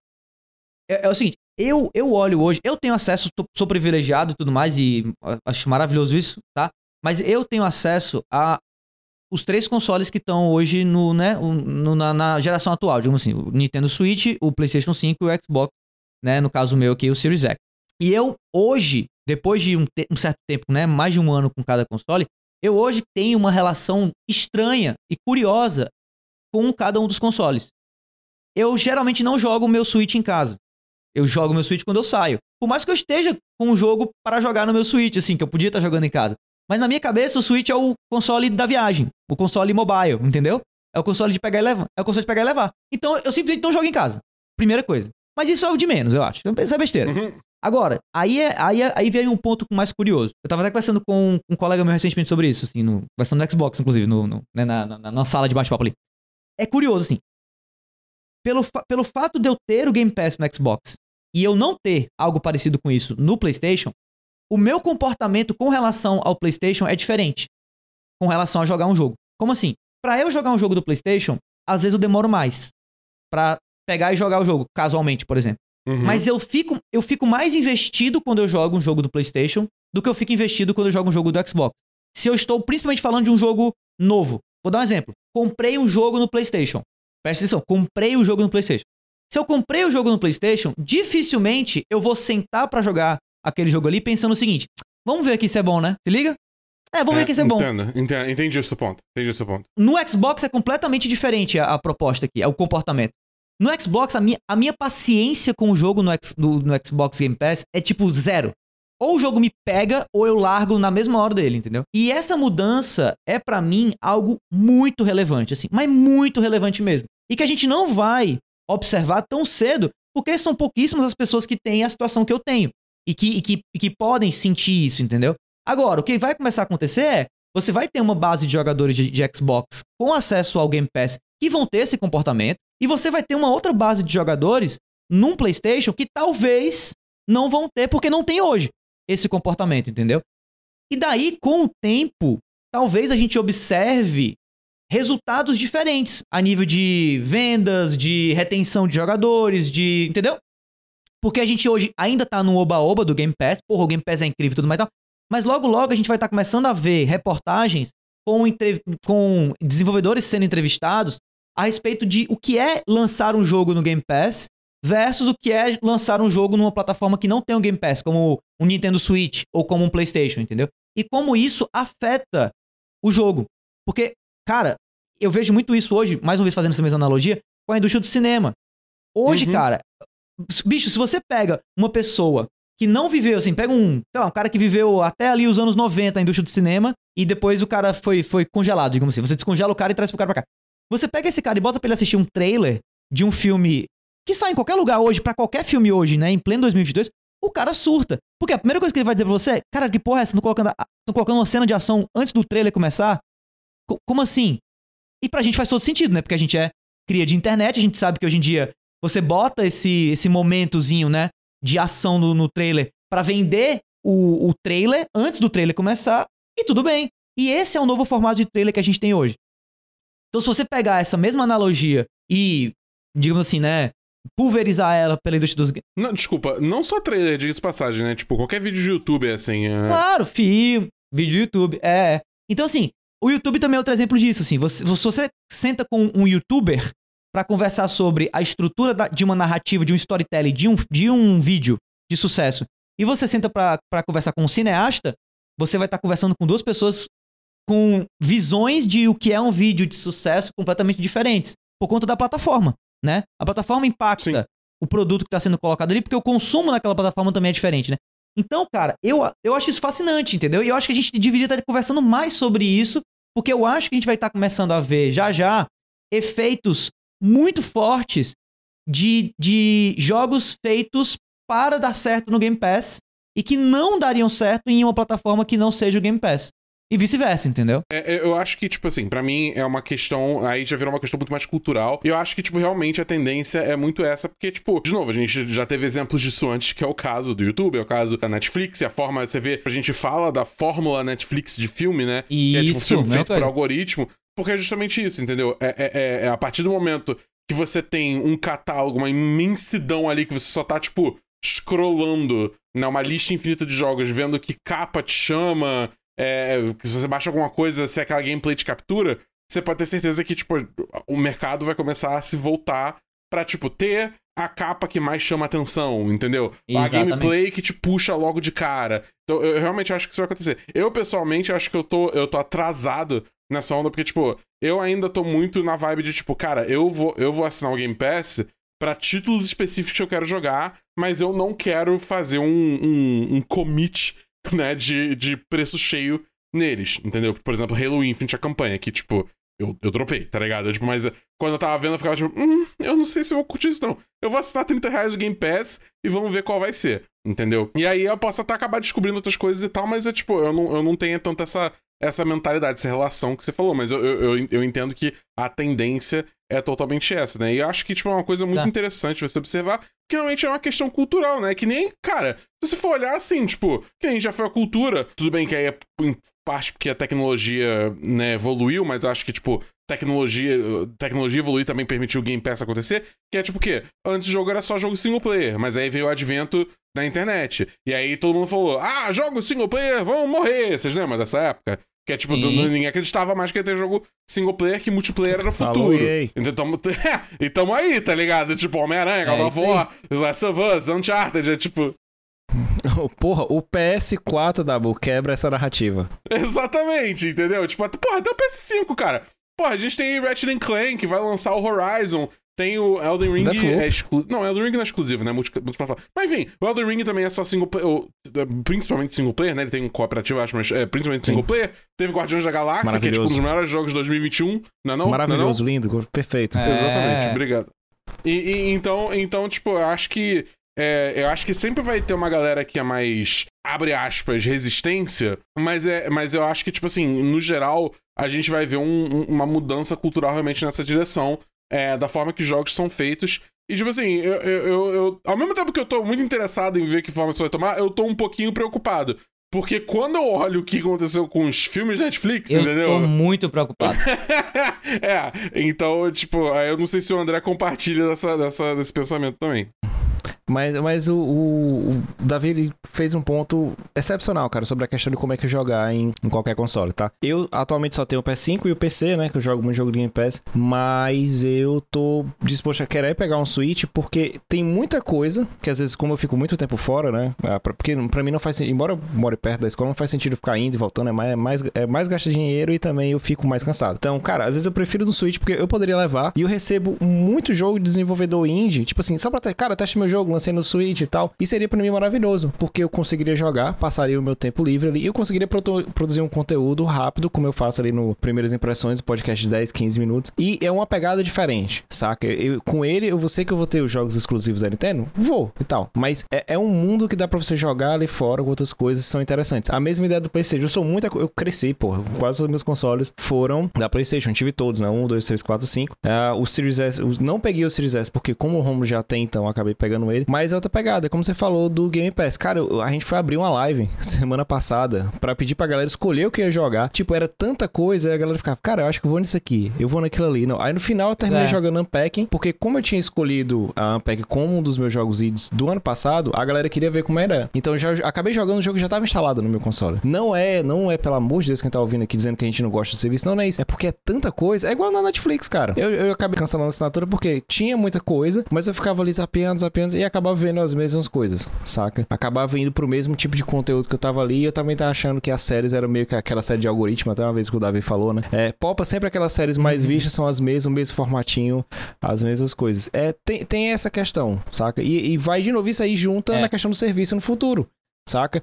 É, é o seguinte, eu, eu olho hoje, eu tenho acesso, tô- sou privilegiado e tudo mais, e acho maravilhoso isso, tá? Mas eu tenho acesso a os três consoles que estão hoje no, né, no- na, na geração atual, digamos assim, o Nintendo Switch, o PlayStation 5 e o Xbox, né, no caso meu aqui, o Series X. E eu hoje, depois de um, te- um certo tempo, né, mais de um ano com cada console, eu hoje tenho uma relação estranha e curiosa com cada um dos consoles. Eu geralmente não jogo o meu Switch em casa. Eu jogo meu Switch quando eu saio. Por mais que eu esteja com um jogo para jogar no meu Switch, assim, que eu podia estar jogando em casa. Mas na minha cabeça, o Switch é o console da viagem. O console mobile, entendeu? É o console de pegar e levar. É o console de pegar e levar. Então eu simplesmente não jogo em casa. Primeira coisa. Mas isso é o de menos, eu acho. Isso é besteira. Uhum. Agora, aí, é, aí, é- aí vem um ponto mais curioso. Eu tava até conversando com um colega meu recentemente sobre isso, assim, no, conversando no Xbox, inclusive, no, no- né, na, na, na sala de bate-papo ali. É curioso, assim. Pelo, fa- pelo fato de eu ter o Game Pass no Xbox e eu não ter algo parecido com isso no PlayStation, o meu comportamento com relação ao PlayStation é diferente. Com relação a jogar um jogo. Como assim? Pra eu jogar um jogo do PlayStation, às vezes eu demoro mais. pra pegar e jogar o jogo, casualmente, por exemplo. Uhum. Mas eu fico, eu fico mais investido quando eu jogo um jogo do PlayStation do que eu fico investido quando eu jogo um jogo do Xbox. Se eu estou principalmente falando de um jogo novo. Vou dar um exemplo. Comprei um jogo no PlayStation. Presta atenção, comprei o um jogo no PlayStation. Se eu comprei o jogo no PlayStation, dificilmente eu vou sentar pra jogar aquele jogo ali pensando o seguinte: vamos ver aqui se é bom, né? Se liga? É, vamos ver aqui se é bom. Entendo, entendo, entendi o seu ponto. Entendi o seu ponto. No Xbox é completamente diferente a, a proposta aqui, é o comportamento. No Xbox, a minha, a minha paciência com o jogo no, no, Xbox Game Pass é tipo zero. Ou o jogo me pega, ou eu largo na mesma hora dele, entendeu? E essa mudança é pra mim algo muito relevante, assim, mas muito relevante mesmo. E que a gente não vai observar tão cedo, porque são pouquíssimas as pessoas que têm a situação que eu tenho. E que, e que, e que podem sentir isso, entendeu? Agora, o que vai começar a acontecer é, você vai ter uma base de jogadores de, de Xbox com acesso ao Game Pass que vão ter esse comportamento, e você vai ter uma outra base de jogadores num PlayStation que talvez não vão ter, porque não tem hoje esse comportamento, entendeu? E daí, com o tempo, talvez a gente observe resultados diferentes a nível de vendas, de retenção de jogadores, de. Entendeu? Porque a gente hoje ainda tá no oba-oba do Game Pass, porra, o Game Pass é incrível e tudo mais tal. Mas logo, logo a gente vai estar tá começando a ver reportagens com, com desenvolvedores sendo entrevistados a respeito de o que é lançar um jogo no Game Pass versus o que é lançar um jogo numa plataforma que não tem um Game Pass, como um Nintendo Switch ou como um PlayStation, entendeu? E como isso afeta o jogo. Porque, cara, eu vejo muito isso hoje, mais uma vez fazendo essa mesma analogia, com a indústria do cinema. Hoje, uhum. cara, bicho, se você pega uma pessoa que não viveu, assim, pega um, sei lá, um cara que viveu até ali os anos 90 a indústria do cinema e depois o cara foi, foi congelado, digamos assim. Você descongela o cara e traz pro cara pra cá. Você pega esse cara e bota pra ele assistir um trailer de um filme que sai em qualquer lugar hoje, para qualquer filme hoje, né, em pleno 2022, o cara surta. Porque a primeira coisa que ele vai dizer pra você é, cara, que porra é essa? Não colocando, não colocando uma cena de ação antes do trailer começar? C como assim? E pra gente faz todo sentido, né? Porque a gente é cria de internet, a gente sabe que hoje em dia você bota esse, esse momentozinho, né, de ação no, no trailer para vender o, o trailer antes do trailer começar, e tudo bem. E esse é o novo formato de trailer que a gente tem hoje. Então, se você pegar essa mesma analogia e, digamos assim, né, pulverizar ela pela indústria dos Não, desculpa, não só trailer, diga de passagem, né? Tipo, qualquer vídeo de YouTube é assim. É... Claro, filme, vídeo do YouTube, é. Então, assim, o YouTube também é outro exemplo disso, assim. Você, se você senta com um youtuber para conversar sobre a estrutura da, de uma narrativa, de um storytelling, de um, de um vídeo de sucesso, e você senta para conversar com um cineasta, você vai estar tá conversando com duas pessoas com visões de o que é um vídeo de sucesso completamente diferentes, por conta da plataforma, né? A plataforma impacta Sim. o produto que está sendo colocado ali, porque o consumo naquela plataforma também é diferente, né? Então, cara, eu, eu acho isso fascinante, entendeu? E eu acho que a gente deveria estar conversando mais sobre isso, porque eu acho que a gente vai estar começando a ver já já efeitos muito fortes de, de jogos feitos para dar certo no Game Pass e que não dariam certo em uma plataforma que não seja o Game Pass. E vice-versa, entendeu? É, eu acho que, tipo assim, para mim é uma questão. Aí já virou uma questão muito mais cultural. E eu acho que, tipo, realmente a tendência é muito essa, porque, tipo, de novo, a gente já teve exemplos disso antes, que é o caso do YouTube, é o caso da Netflix, e a forma, você vê, a gente fala da fórmula Netflix de filme, né? Isso, que é, tipo, um filme feito por algoritmo. Porque é justamente isso, entendeu? É, é, é, é a partir do momento que você tem um catálogo, uma imensidão ali que você só tá, tipo, scrollando, né, uma lista infinita de jogos, vendo que capa te chama, é, se você baixa alguma coisa, se aquela gameplay te captura, você pode ter certeza que, tipo, o mercado vai começar a se voltar pra, tipo, ter a capa que mais chama atenção, entendeu? Exatamente. A gameplay que te puxa logo de cara. Então, eu realmente acho que isso vai acontecer. Eu, pessoalmente, acho que eu tô, eu tô atrasado nessa onda, porque, tipo, eu ainda tô muito na vibe de, tipo, cara, eu vou, eu vou assinar o Game Pass para títulos específicos que eu quero jogar, mas eu não quero fazer um, um, um commit, né, de, de preço cheio neles, entendeu? Por exemplo, Halo Infinite, a campanha, que, tipo, eu, eu dropei, tá ligado? tipo, mas quando eu tava vendo, eu ficava tipo, hum, eu não sei se eu vou curtir isso não. Eu vou assinar 30 reais do Game Pass e vamos ver qual vai ser, entendeu? E aí eu posso até acabar descobrindo outras coisas e tal, mas é tipo, eu não, eu não tenho tanto essa, essa mentalidade, essa relação que você falou, mas eu, eu, eu entendo que a tendência é totalmente essa, né? E eu acho que, tipo, é uma coisa muito tá. interessante você observar, que realmente é uma questão cultural, né? Que nem, cara, se você for olhar assim, tipo, que nem já foi a cultura, tudo bem que aí é em parte porque a tecnologia, né, evoluiu, mas acho que, tipo, tecnologia, tecnologia evoluir também permitiu o Game Pass acontecer, que é tipo o quê? Antes o jogo era só jogo single player, mas aí veio o advento da internet. E aí todo mundo falou: "Ah, jogos single player vão morrer". Vocês lembram dessa época? Que é tipo, do, ninguém acreditava mais que ia ter jogo single player, que multiplayer era o futuro. Então tamo, e tamo aí, tá ligado? Tipo, Homem-Aranha, God of War, Last of Us, Uncharted, é tipo. Porra, o PS4, Dabu, quebra essa narrativa. Exatamente, entendeu? Tipo, porra, até o PS5, cara. Porra, a gente tem Ratchet Clank, que vai lançar o Horizon. Tem o Elden Ring é exclusivo. Não, Elden Ring não é exclusivo, né? Multiplataforma. Mas enfim, o Elden Ring também é só single player. Ou, é, principalmente single player, né? Ele tem um cooperativo, acho, mas é principalmente single Sim. player. Teve Guardiões da Galáxia, que é tipo um dos melhores jogos de 2021. Não é não? Maravilhoso, não é não? lindo, perfeito. É... Exatamente, obrigado. E, e, então, então, tipo, eu acho que. É, eu acho que sempre vai ter uma galera que é mais, abre aspas, resistência, mas, é, mas eu acho que, tipo assim, no geral, a gente vai ver um, uma mudança cultural realmente nessa direção é, da forma que jogos são feitos. E, tipo assim, eu, eu, eu, ao mesmo tempo que eu tô muito interessado em ver que forma isso vai tomar, eu tô um pouquinho preocupado. Porque quando eu olho o que aconteceu com os filmes Netflix, eu entendeu? Eu tô muito preocupado. é, então, tipo, eu não sei se o André compartilha dessa, dessa, desse pensamento também. Mas, mas o, o, o, Davi fez um ponto excepcional, cara, sobre a questão de como é que jogar em, em, qualquer console, tá? Eu atualmente só tenho o PS5 e o PC, né? Que eu jogo muito jogo de Game Pass. Mas eu tô disposto a querer pegar um Switch porque tem muita coisa que às vezes, como eu fico muito tempo fora, né? Ah, porque pra mim não faz sentido. Embora eu more perto da escola, não faz sentido ficar indo e voltando. É mais, é mais, é mais gasta dinheiro e também eu fico mais cansado. Então, cara, às vezes eu prefiro no Switch porque eu poderia levar e eu recebo muito jogo de desenvolvedor indie. Tipo assim, só pra cara, teste meu jogo, lancei no Switch e tal. E seria para mim maravilhoso, porque eu conseguiria jogar, passaria o meu tempo livre ali e eu conseguiria produzir um conteúdo rápido, como eu faço ali no Primeiras Impressões, podcast de 10, 15 minutos. E é uma pegada diferente, saca? Eu, com ele, eu vou que eu vou ter os jogos exclusivos da Nintendo? Vou e tal. Mas é, é um mundo que dá pra você jogar ali fora com outras coisas que são interessantes. A mesma ideia do PlayStation. Eu sou muito. Eu cresci, porra. Quase os meus consoles foram da PlayStation. Tive todos, né? 1, 2, 3, 4, 5. Uh, o Series S. Não peguei o Series S porque, como o Romulo já tem, então acabei pegando ele. Mas é outra pegada, como você falou do Game Pass. Cara, a gente foi abrir uma live semana passada para pedir pra galera escolher o que ia jogar. Tipo, era tanta coisa, a galera ficava, cara, eu acho que eu vou nisso aqui, eu vou naquilo ali. Não. Aí no final eu terminei é. jogando Unpacking, porque como eu tinha escolhido a Unpacking como um dos meus jogos ids do ano passado, a galera queria ver como era. Então já acabei jogando o jogo que já tava instalado no meu console. Não é, não é, pelo amor de Deus, quem tá ouvindo aqui dizendo que a gente não gosta do serviço. Não, não é isso. É porque é tanta coisa. É igual na Netflix, cara. Eu, eu acabei cancelando a assinatura porque tinha muita coisa, mas eu ficava ali zapeando, zapeando e acabava vendo as mesmas coisas, saca? Acabava indo pro mesmo tipo de conteúdo que eu tava ali e eu também tava achando que as séries eram meio que aquela série de algoritmo, até uma vez que o Davi falou, né? É, Popa sempre aquelas séries mais uhum. vistas são as mesmas, o mesmo formatinho, as mesmas coisas. É, tem, tem essa questão, saca? E, e vai de novo isso aí junta é. na questão do serviço no futuro, saca?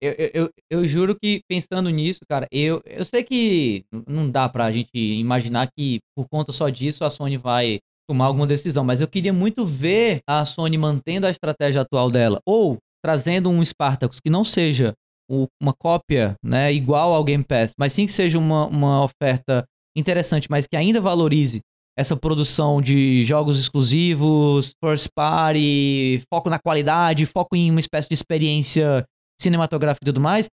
Eu, eu, eu, juro que pensando nisso, cara, eu, eu sei que não dá pra gente imaginar que por conta só disso a Sony vai tomar alguma decisão, mas eu queria muito ver a Sony mantendo a estratégia atual dela, ou trazendo um Spartacus que não seja uma cópia né, igual ao Game Pass, mas sim que seja uma, uma oferta interessante, mas que ainda valorize essa produção de jogos exclusivos, first party, foco na qualidade, foco em uma espécie de experiência cinematográfica e tudo mais,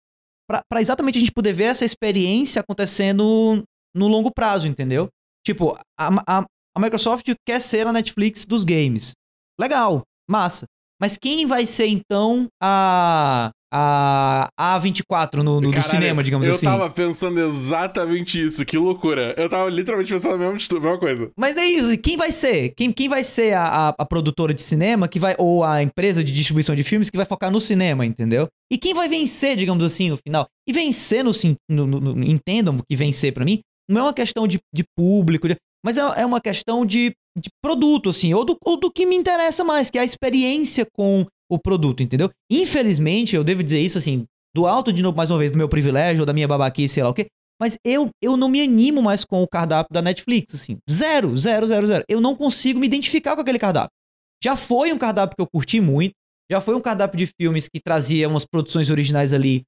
para exatamente a gente poder ver essa experiência acontecendo no longo prazo, entendeu? Tipo, a, a, a Microsoft quer ser a Netflix dos games. Legal, massa. Mas quem vai ser então a a A24 no, no, Caralho, cinema, digamos eu assim. Eu tava pensando exatamente isso, que loucura. Eu tava literalmente pensando a mesma, a mesma coisa. Mas é isso, quem vai ser? Quem, quem vai ser a, a, a, produtora de cinema que vai, ou a empresa de distribuição de filmes que vai focar no cinema, entendeu? E quem vai vencer, digamos assim, no final? E vencer no, no, no, no entendam que vencer para mim, não é uma questão de, de público, de, mas é, é uma questão de, de produto, assim, ou do, ou do que me interessa mais, que é a experiência com o produto, entendeu? Infelizmente, eu devo dizer isso, assim, do alto, de novo, mais uma vez, do meu privilégio, ou da minha babaquice, sei lá o quê, mas eu, eu não me animo mais com o cardápio da Netflix, assim. Zero, zero, zero, zero. Eu não consigo me identificar com aquele cardápio. Já foi um cardápio que eu curti muito, já foi um cardápio de filmes que trazia umas produções originais ali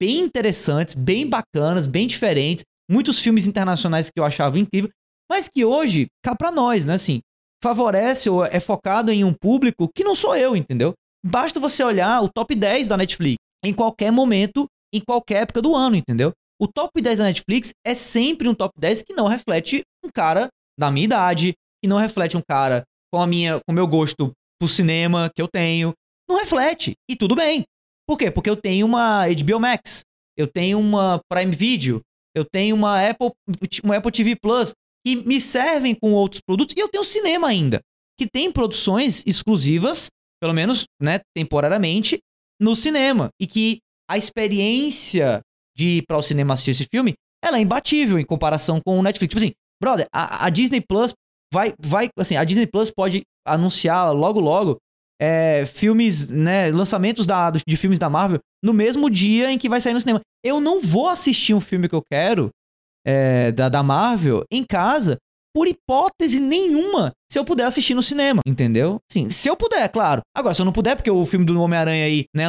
bem interessantes, bem bacanas, bem diferentes, muitos filmes internacionais que eu achava incrível, mas que hoje, cá pra nós, né, assim, favorece ou é focado em um público que não sou eu, entendeu? Basta você olhar o top 10 da Netflix em qualquer momento, em qualquer época do ano, entendeu? O top 10 da Netflix é sempre um top 10 que não reflete um cara da minha idade, que não reflete um cara com a minha, com o meu gosto pro cinema que eu tenho. Não reflete. E tudo bem. Por quê? Porque eu tenho uma HBO Max, eu tenho uma Prime Video, eu tenho uma Apple, uma Apple TV Plus, que me servem com outros produtos, e eu tenho cinema ainda, que tem produções exclusivas, pelo menos, né, temporariamente, no cinema. E que a experiência de ir para o cinema assistir esse filme, ela é imbatível em comparação com o Netflix. Tipo assim, brother, a, a Disney Plus vai, vai, assim, a Disney Plus pode anunciar logo logo é, filmes, né, lançamentos da, de filmes da Marvel no mesmo dia em que vai sair no cinema. Eu não vou assistir um filme que eu quero é, da, da Marvel em casa por hipótese nenhuma se eu puder assistir no cinema, entendeu? Sim, se eu puder, claro. Agora, se eu não puder, porque o filme do Homem-Aranha aí, né,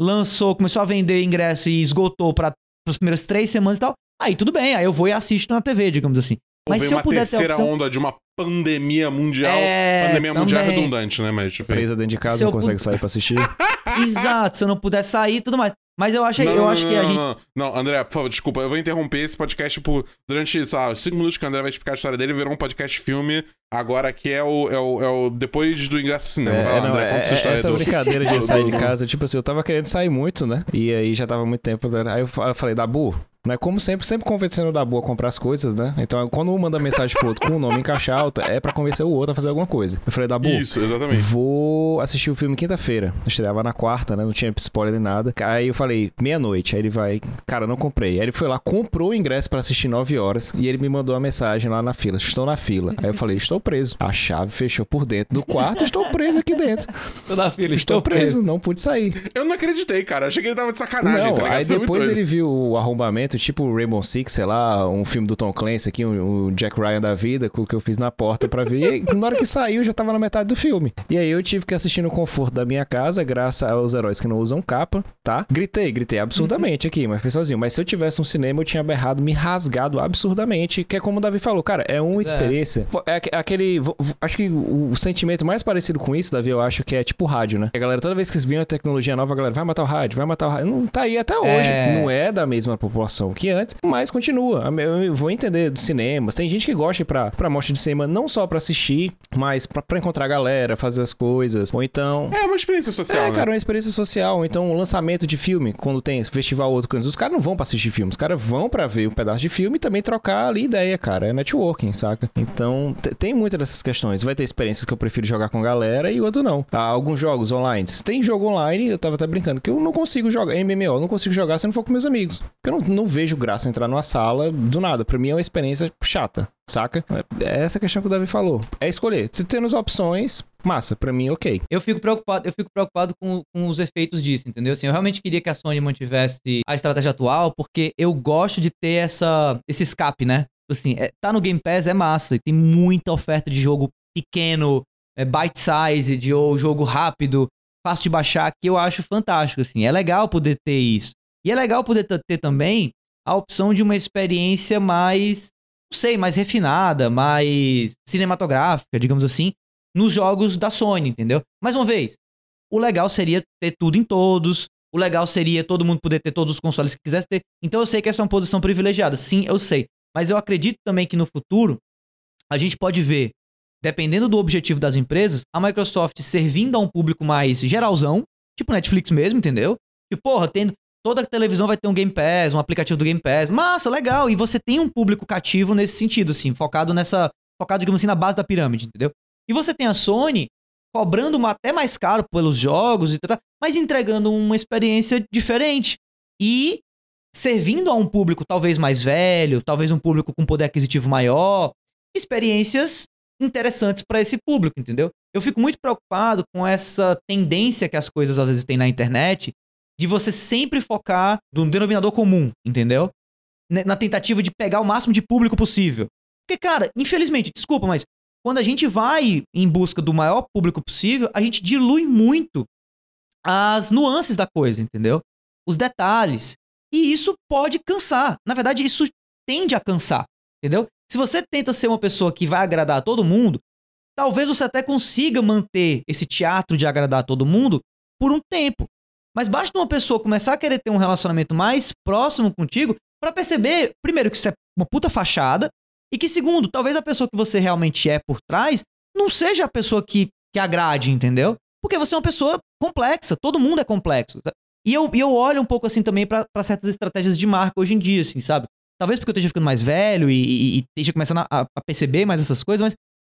lançou, começou a vender ingresso e esgotou para as primeiras três semanas e tal, aí tudo bem, aí eu vou e assisto na TV, digamos assim. Mas se eu puder ter a opção... onda de uma pandemia mundial. É, pandemia também. mundial é redundante, né? Mas, tipo, Presa dentro de casa, não consegue sair pra assistir. Exato, se eu não puder sair e tudo mais. Mas eu acho, não, eu não, acho não, que a não, gente. Não, não, André, por favor, desculpa. Eu vou interromper esse podcast por durante, sei lá, cinco minutos que o André vai explicar a história dele, virou um podcast filme. Agora que é o, é o, é o depois do ingresso ao cinema. É, vai lá, não, André, é, essa história essa do... brincadeira de sair de casa, tipo assim, eu tava querendo sair muito, né? E aí já tava muito tempo. Aí eu falei, Dabu, né? Como sempre, sempre convencendo o Dabu a comprar as coisas, né? Então, quando um manda mensagem pro outro com o nome em caixa alta, é pra convencer o outro a fazer alguma coisa. Eu falei, Dabu, Isso, exatamente. vou assistir o filme quinta-feira. Estreava na quarta, né? Não tinha spoiler nem nada. Aí eu falei, meia-noite. Aí ele vai, cara, não comprei. Aí ele foi lá, comprou o ingresso para assistir nove horas e ele me mandou uma mensagem lá na fila. Estou na fila. Aí eu falei, estou preso. A chave fechou por dentro do quarto, estou preso aqui dentro. Estou na fila, estou, estou preso. preso. Não pude sair. Eu não acreditei, cara. Achei que ele tava de sacanagem, não, tá Aí depois ele viu o arrombamento, tipo o Rainbow Six, sei lá, um filme do Tom Clancy aqui, o um, Jack Ryan da vida, que eu fiz na porta pra ver. E na hora que saiu, já tava na metade do filme. E aí eu tive que assistir no conforto da minha casa, graças aos heróis que não usam capa, tá? Gritei, gritei absurdamente aqui, mas foi sozinho. Mas se eu tivesse um cinema, eu tinha berrado, me rasgado absurdamente, que é como o Davi falou, cara, é uma é. experiência. É, é aquele. Acho que o, sentimento mais parecido com isso, Davi, eu acho que é tipo rádio, né? A galera, toda vez que eles viam a tecnologia nova, a galera vai matar o rádio, vai matar o rádio. Não tá aí até hoje. É... Não é da mesma proporção que antes, mas continua. Eu vou entender dos cinemas. Tem gente que gosta pra, pra mostra de cinema não só pra assistir, mas pra, pra encontrar a galera, fazer as coisas. Ou então. É uma experiência social. É, né? cara, uma experiência social. Ou então um lançamento de filme, quando tem festival outro coisa. Os caras não vão pra assistir filme, os caras vão pra ver um pedaço de filme e também trocar ali ideia, cara. É networking, saca? Então, tem muitas dessas questões. Vai ter experiências que eu prefiro jogar com galera e outro não. Há alguns jogos online. Tem jogo online, eu tava até brincando, que eu não consigo jogar. MMO, eu não consigo jogar se não for com meus amigos. Eu não, não vejo graça entrar numa sala do nada. Pra mim é uma experiência chata, saca? É essa questão que o Davi falou. É escolher. Se temos opções, massa, pra mim, ok. Eu fico preocupado, eu fico preocupado com, com os efeitos disso, entendeu? Assim, eu realmente queria que a Sony mantivesse a estratégia atual, porque eu gosto de ter essa, esse escape, né? Assim, é, tá no Game Pass é massa, e tem muita oferta de jogo pequeno, é, bite-sized, ou jogo rápido, fácil de baixar, que eu acho fantástico, assim. É legal poder ter isso. E é legal poder ter também a opção de uma experiência mais, não sei, mais refinada, mais cinematográfica, digamos assim, nos jogos da Sony, entendeu? Mais uma vez, o legal seria ter tudo em todos, o legal seria todo mundo poder ter todos os consoles que quisesse ter. Então eu sei que essa é uma posição privilegiada, sim, eu sei. Mas eu acredito também que no futuro a gente pode ver, dependendo do objetivo das empresas, a Microsoft servindo a um público mais geralzão, tipo Netflix mesmo, entendeu? E porra, tendo, Toda televisão vai ter um Game Pass, um aplicativo do Game Pass. Massa, legal. E você tem um público cativo nesse sentido, assim, focado nessa. Focado, digamos assim, na base da pirâmide, entendeu? E você tem a Sony cobrando uma, até mais caro pelos jogos e tal, mas entregando uma experiência diferente. E servindo a um público talvez mais velho, talvez um público com poder aquisitivo maior, experiências interessantes para esse público, entendeu? Eu fico muito preocupado com essa tendência que as coisas às vezes têm na internet de você sempre focar no denominador comum, entendeu? Na tentativa de pegar o máximo de público possível. Porque, cara, infelizmente, desculpa, mas quando a gente vai em busca do maior público possível, a gente dilui muito as nuances da coisa, entendeu? Os detalhes. E isso pode cansar. Na verdade, isso tende a cansar, entendeu? Se você tenta ser uma pessoa que vai agradar a todo mundo, talvez você até consiga manter esse teatro de agradar todo mundo por um tempo. Mas basta uma pessoa começar a querer ter um relacionamento mais próximo contigo para perceber, primeiro, que isso é uma puta fachada, e que, segundo, talvez a pessoa que você realmente é por trás não seja a pessoa que, que agrade, entendeu? Porque você é uma pessoa complexa, todo mundo é complexo. tá? E eu, eu olho um pouco assim também para certas estratégias de marca hoje em dia, assim, sabe? Talvez porque eu esteja ficando mais velho e, e, e esteja começando a, a perceber mais essas coisas, mas,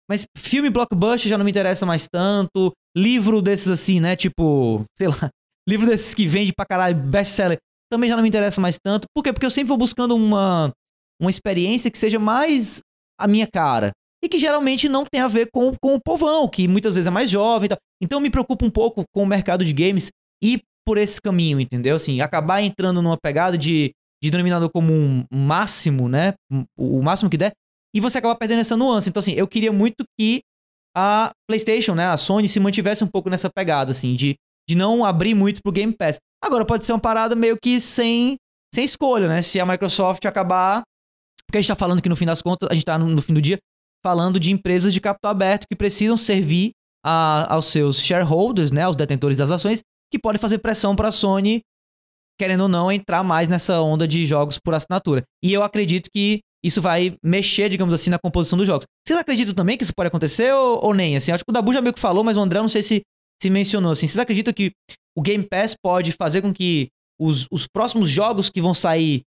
mas filme blockbuster já não me interessa mais tanto. Livro desses assim, né? Tipo, sei lá, livro desses que vende pra caralho, best-seller, também já não me interessa mais tanto. Por quê? Porque eu sempre vou buscando uma, uma experiência que seja mais a minha cara. E que geralmente não tem a ver com, com o povão, que muitas vezes é mais jovem tal. Então eu me preocupo um pouco com o mercado de games e por esse caminho, entendeu? Assim, acabar entrando numa pegada de, de denominador comum máximo, né? O máximo que der, e você acaba perdendo essa nuance. Então, assim, eu queria muito que a PlayStation, né, a Sony, se mantivesse um pouco nessa pegada, assim, de, de não abrir muito pro Game Pass. Agora, pode ser uma parada meio que sem, sem escolha, né? Se a Microsoft acabar. Porque a gente tá falando que no fim das contas, a gente tá no, no fim do dia falando de empresas de capital aberto que precisam servir a, aos seus shareholders, né, aos detentores das ações, que podem fazer pressão para a Sony, querendo ou não, entrar mais nessa onda de jogos por assinatura. E eu acredito que isso vai mexer, digamos assim, na composição dos jogos. Vocês acreditam também que isso pode acontecer ou, ou nem? Assim, acho que o Dabu já meio que falou, mas o André não sei se, se mencionou. Assim, vocês acreditam que o Game Pass pode fazer com que os, os próximos jogos que vão sair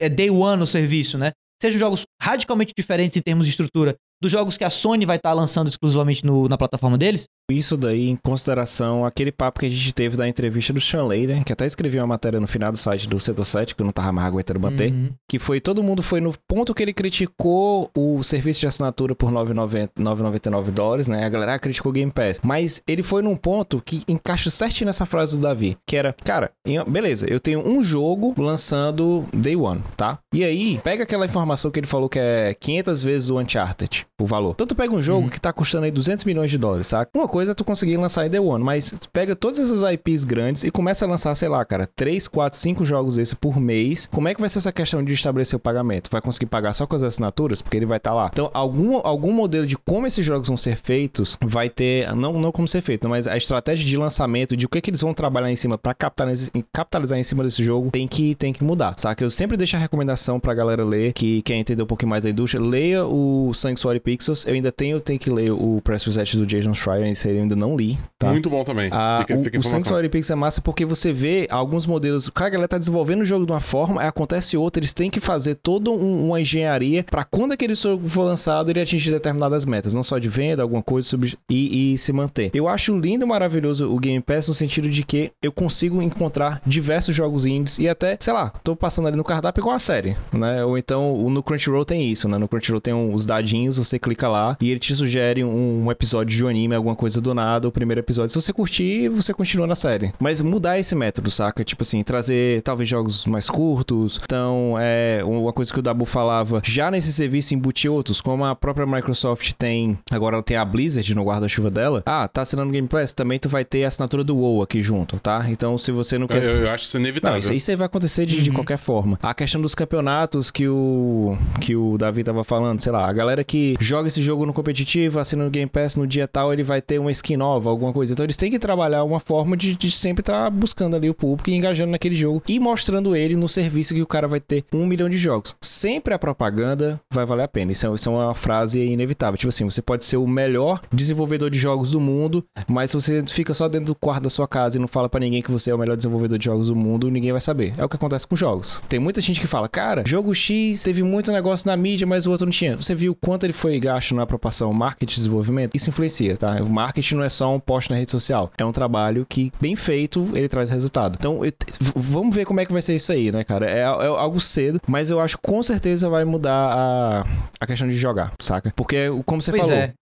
é day one no serviço, né? Sejam jogos radicalmente diferentes em termos de estrutura dos jogos que a Sony vai estar lançando exclusivamente no- na plataforma deles? Isso daí em consideração aquele papo que a gente teve da entrevista do Sean Layden, que até escrevi uma matéria no final do site do Setor 7, que eu não tava mais aguentando bater. Uhum. Que foi todo mundo foi no ponto que ele criticou o serviço de assinatura por 9,90 9,99 dólares, né? A galera criticou o Game Pass. Mas ele foi num ponto que encaixa certinho nessa frase do Davi, que era, cara, beleza, eu tenho um jogo lançando Day One, tá? E aí, pega aquela informação que ele falou que é 500 vezes o Uncharted, o valor. Então tu pega um jogo Uhum. que tá custando aí 200 milhões de dólares, saca? Uma coisa é tu conseguir lançar em Day One, mas pega todas essas IPs grandes e começa a lançar, sei lá, cara, 3, 4, 5 jogos desse por mês. Como é que vai ser essa questão de estabelecer o pagamento? Vai conseguir pagar só com as assinaturas? Porque ele vai estar lá. Então, algum, algum modelo de como esses jogos vão ser feitos vai ter, não, não como ser feito, mas a estratégia de lançamento, de o que, que eles vão trabalhar em cima pra capitalizar, capitalizar em cima desse jogo, tem que, tem que mudar, saca? Eu sempre deixo a recomendação pra galera ler, que quer entender um pouquinho mais da indústria, leia o Sanctuary Pixels. Eu ainda tenho, tenho que ler o Press Reset do Jason Schreier, esse aí eu ainda não li, tá? Muito bom também. Ah, fica, fica o, o informação. Sanctuary Pix é massa porque você vê alguns modelos. Cara, a galera tá desenvolvendo o jogo de uma forma, acontece outra, eles têm que fazer toda um- uma engenharia pra quando aquele jogo for lançado ele atingir determinadas metas, não só de venda, alguma coisa sub- e, e se manter. Eu acho lindo e maravilhoso o Game Pass no sentido de que eu consigo encontrar diversos jogos indies e até, sei lá, tô passando ali no cardápio igual a série, né? Ou então o- no Crunchyroll tem isso, né? No Crunchyroll tem os dadinhos, você clica lá e ele te sugere um, um episódio de um anime, alguma coisa do nada, o primeiro episódio. Se você curtir, você continua na série. Mas mudar esse método, saca? Tipo assim, trazer talvez jogos mais curtos. Então, é uma coisa que o Dabu falava, já nesse serviço embutir outros, como a própria Microsoft tem, agora ela tem a Blizzard no guarda-chuva dela. Ah, tá assinando Game Pass, também tu vai ter a assinatura do WoW aqui junto, tá? Então, se você não quer Eu, eu acho isso inevitável. não, isso, isso aí vai acontecer de, de Uhum. qualquer forma. A questão dos campeonatos que o que o Davi tava falando, sei lá, a galera que joga esse jogo no competitivo, assina no Game Pass no dia tal, ele vai ter uma skin nova, alguma coisa. Então eles têm que trabalhar uma forma de, de sempre estar buscando ali o público e engajando naquele jogo e mostrando ele no serviço que o cara vai ter um milhão de jogos. Sempre a propaganda vai valer a pena. Isso é, isso é uma frase inevitável. Tipo assim, você pode ser o melhor desenvolvedor de jogos do mundo, mas se você fica só dentro do quarto da sua casa e não fala pra ninguém que você é o melhor desenvolvedor de jogos do mundo, ninguém vai saber. É o que acontece com jogos. Tem muita gente que fala, cara, jogo X teve muito negócio na mídia, mas o outro não tinha. Você viu quanto ele foi gasto na proporção marketing e desenvolvimento? Isso influencia, tá? O marketing não é só um post na rede social. É um trabalho que, bem feito, ele traz resultado. Então, eu- vamos ver como é que vai ser isso aí, né, cara? É, é algo cedo, mas eu acho que com certeza vai mudar a, a questão de jogar, saca? Porque, como você Pois falou, é,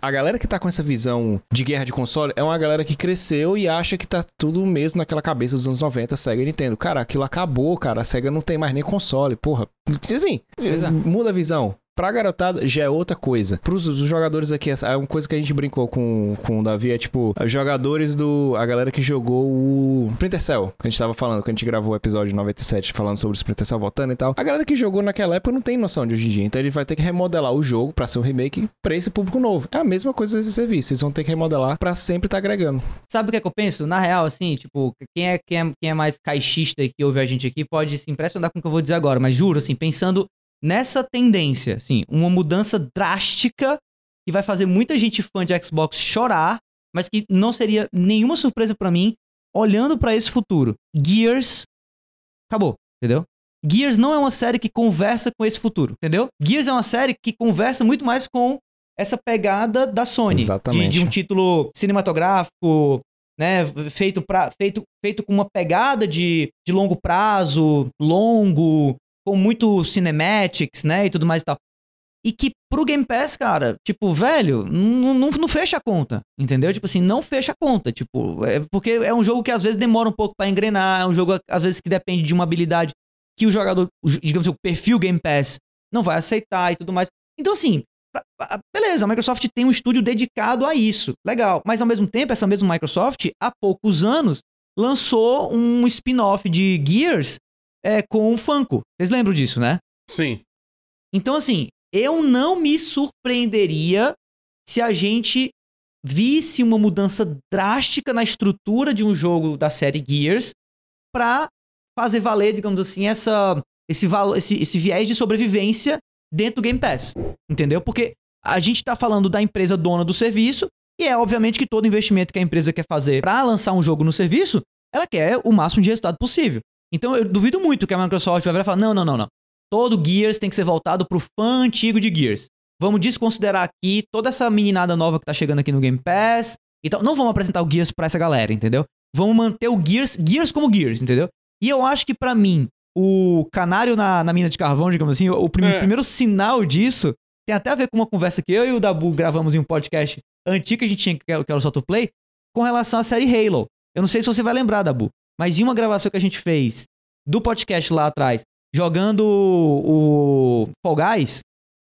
a galera que tá com essa visão de guerra de console é uma galera que cresceu e acha que tá tudo mesmo naquela cabeça dos anos 90, Sega e Nintendo. Cara, aquilo acabou, cara. A Sega não tem mais nem console, porra. Assim, Pois é. muda a visão. Pra garotada já é outra coisa. Pros os jogadores aqui, é uma coisa que a gente brincou com, com o Davi, é tipo, os jogadores do. A galera que jogou o Splinter Cell, que a gente tava falando, que a gente gravou o episódio 97 falando sobre o Splinter Cell voltando e tal. A galera que jogou naquela época não tem noção de hoje em dia. Então ele vai ter que remodelar o jogo pra ser um remake pra esse público novo. É a mesma coisa desse serviço. Eles vão ter que remodelar pra sempre tá agregando. Sabe o que, é que eu penso? Na real, assim, tipo, quem é, quem é, quem é mais caixista que ouve a gente aqui pode se impressionar com o que eu vou dizer agora, mas juro, assim, pensando nessa tendência, assim, uma mudança drástica que vai fazer muita gente fã de Xbox chorar, mas que não seria nenhuma surpresa para mim olhando para esse futuro. Gears acabou, entendeu? Gears não é uma série que conversa com esse futuro, entendeu? Gears é uma série que conversa muito mais com essa pegada da Sony. Exatamente. De, de um título cinematográfico, né? Feito, pra, feito, feito com uma pegada de, de longo prazo, longo, com muito cinematics, né? E tudo mais e tal. E que pro Game Pass, cara, tipo, velho, não, não, fecha a conta, entendeu? Tipo assim, não fecha a conta, tipo, é porque é um jogo que às vezes demora um pouco para engrenar, é um jogo às vezes que depende de uma habilidade que o jogador, digamos assim, o perfil Game Pass não vai aceitar e tudo mais. Então assim, beleza, a Microsoft tem um estúdio dedicado a isso, legal. Mas ao mesmo tempo, essa mesma Microsoft, há poucos anos, lançou um spin-off de Gears é, com o Funko. Vocês lembram disso, né? Sim. Então, assim, eu não me surpreenderia se a gente visse uma mudança drástica na estrutura de um jogo da série Gears para fazer valer, digamos assim, essa, esse, esse, esse viés de sobrevivência dentro do Game Pass. Entendeu? Porque a gente tá falando da empresa dona do serviço e é obviamente que todo investimento que a empresa quer fazer para lançar um jogo no serviço, ela quer o máximo de resultado possível. Então eu duvido muito que a Microsoft vai virar e falar: não, não, não, não. Todo Gears tem que ser voltado pro fã antigo de Gears. Vamos desconsiderar aqui toda essa meninada nova que tá chegando aqui no Game Pass. Então, não vamos apresentar o Gears pra essa galera, entendeu? Vamos manter o Gears, Gears como Gears, entendeu? E eu acho que para mim, o canário na, na mina de carvão, digamos assim, o prim é. primeiro sinal disso tem até a ver com uma conversa que eu e o Dabu gravamos em um podcast antigo que a gente tinha, que era o Solto Play, com relação à série Halo. Eu não sei se você vai lembrar, Dabu, mas em uma gravação que a gente fez do podcast lá atrás, jogando o Fall Guys,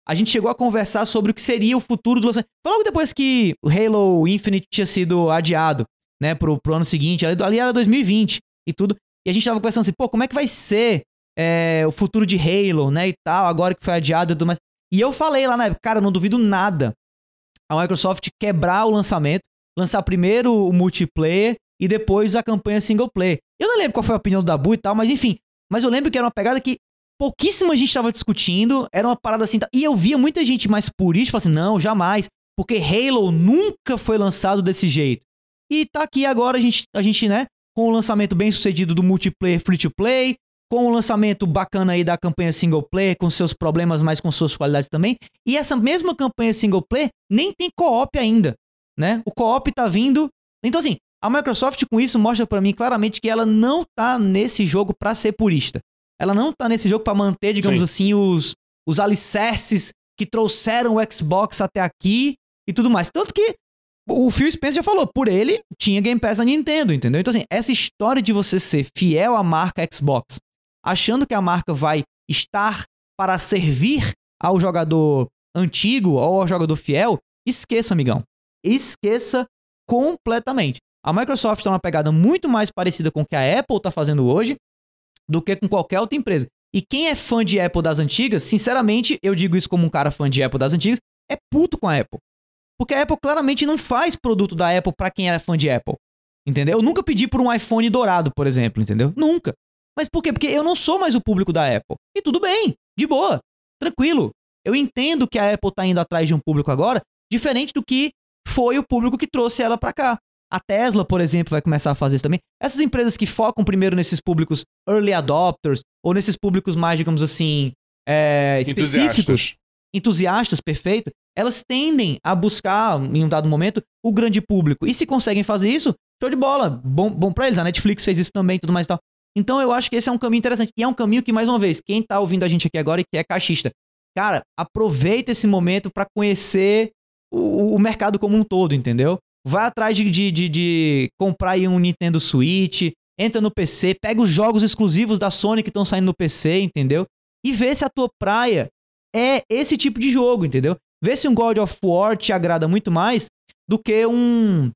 a gente chegou a conversar sobre o que seria o futuro do lançamento. Foi logo depois que o Halo Infinite tinha sido adiado, né, pro, pro ano seguinte. Ali era 2020 e tudo. E a gente tava conversando assim, pô, como é que vai ser é, o futuro de Halo, né, e tal, agora que foi adiado e tudo mais. E eu falei lá na época, cara, não duvido nada a Microsoft quebrar o lançamento, lançar primeiro o multiplayer e depois a campanha single player. Eu não lembro qual foi a opinião do Dabu e tal, mas enfim. Mas eu lembro que era uma pegada que pouquíssima gente estava discutindo, era uma parada assim. E eu via muita gente mais purista falando assim: não, jamais, porque Halo nunca foi lançado desse jeito. E tá aqui agora a gente, a gente né, com o lançamento bem sucedido do multiplayer free to play, com o lançamento bacana aí da campanha single player, com seus problemas, mas com suas qualidades também. E essa mesma campanha single player nem tem co-op ainda, né? O co-op tá vindo. Então assim, a Microsoft com isso mostra para mim claramente que ela não tá nesse jogo para ser purista. Ela não tá nesse jogo para manter, digamos Sim. assim, os os alicerces que trouxeram o Xbox até aqui e tudo mais. Tanto que o Phil Spencer já falou, por ele tinha Game Pass na Nintendo, entendeu? Então, assim, essa história de você ser fiel à marca Xbox, achando que a marca vai estar para servir ao jogador antigo ou ao jogador fiel, esqueça, amigão. Esqueça completamente. A Microsoft está numa pegada muito mais parecida com o que a Apple está fazendo hoje do que com qualquer outra empresa. E quem é fã de Apple das antigas, sinceramente, eu digo isso como um cara fã de Apple das antigas, é puto com a Apple. Porque a Apple claramente não faz produto da Apple para quem é fã de Apple. Entendeu? Eu nunca pedi por um iPhone dourado, por exemplo, entendeu? Nunca. Mas por quê? Porque eu não sou mais o público da Apple. E tudo bem, de boa, tranquilo. Eu entendo que a Apple tá indo atrás de um público agora, diferente do que foi o público que trouxe ela para cá. A Tesla, por exemplo, vai começar a fazer isso também. Essas empresas que focam primeiro nesses públicos early adopters, ou nesses públicos mais, digamos assim, é, específicos, entusiastas. entusiastas, perfeito, elas tendem a buscar, em um dado momento, o grande público. E se conseguem fazer isso, show de bola. Bom, bom pra eles. A Netflix fez isso também e tudo mais e tal. Então eu acho que esse é um caminho interessante. E é um caminho que, mais uma vez, quem tá ouvindo a gente aqui agora e que é caixista, cara, aproveita esse momento para conhecer o, o, mercado como um todo, entendeu? Vai atrás de, de, de, de comprar aí um Nintendo Switch, entra no PC, pega os jogos exclusivos da Sony que estão saindo no PC, entendeu? E vê se a tua praia é esse tipo de jogo, entendeu? Vê se um God of War te agrada muito mais do que um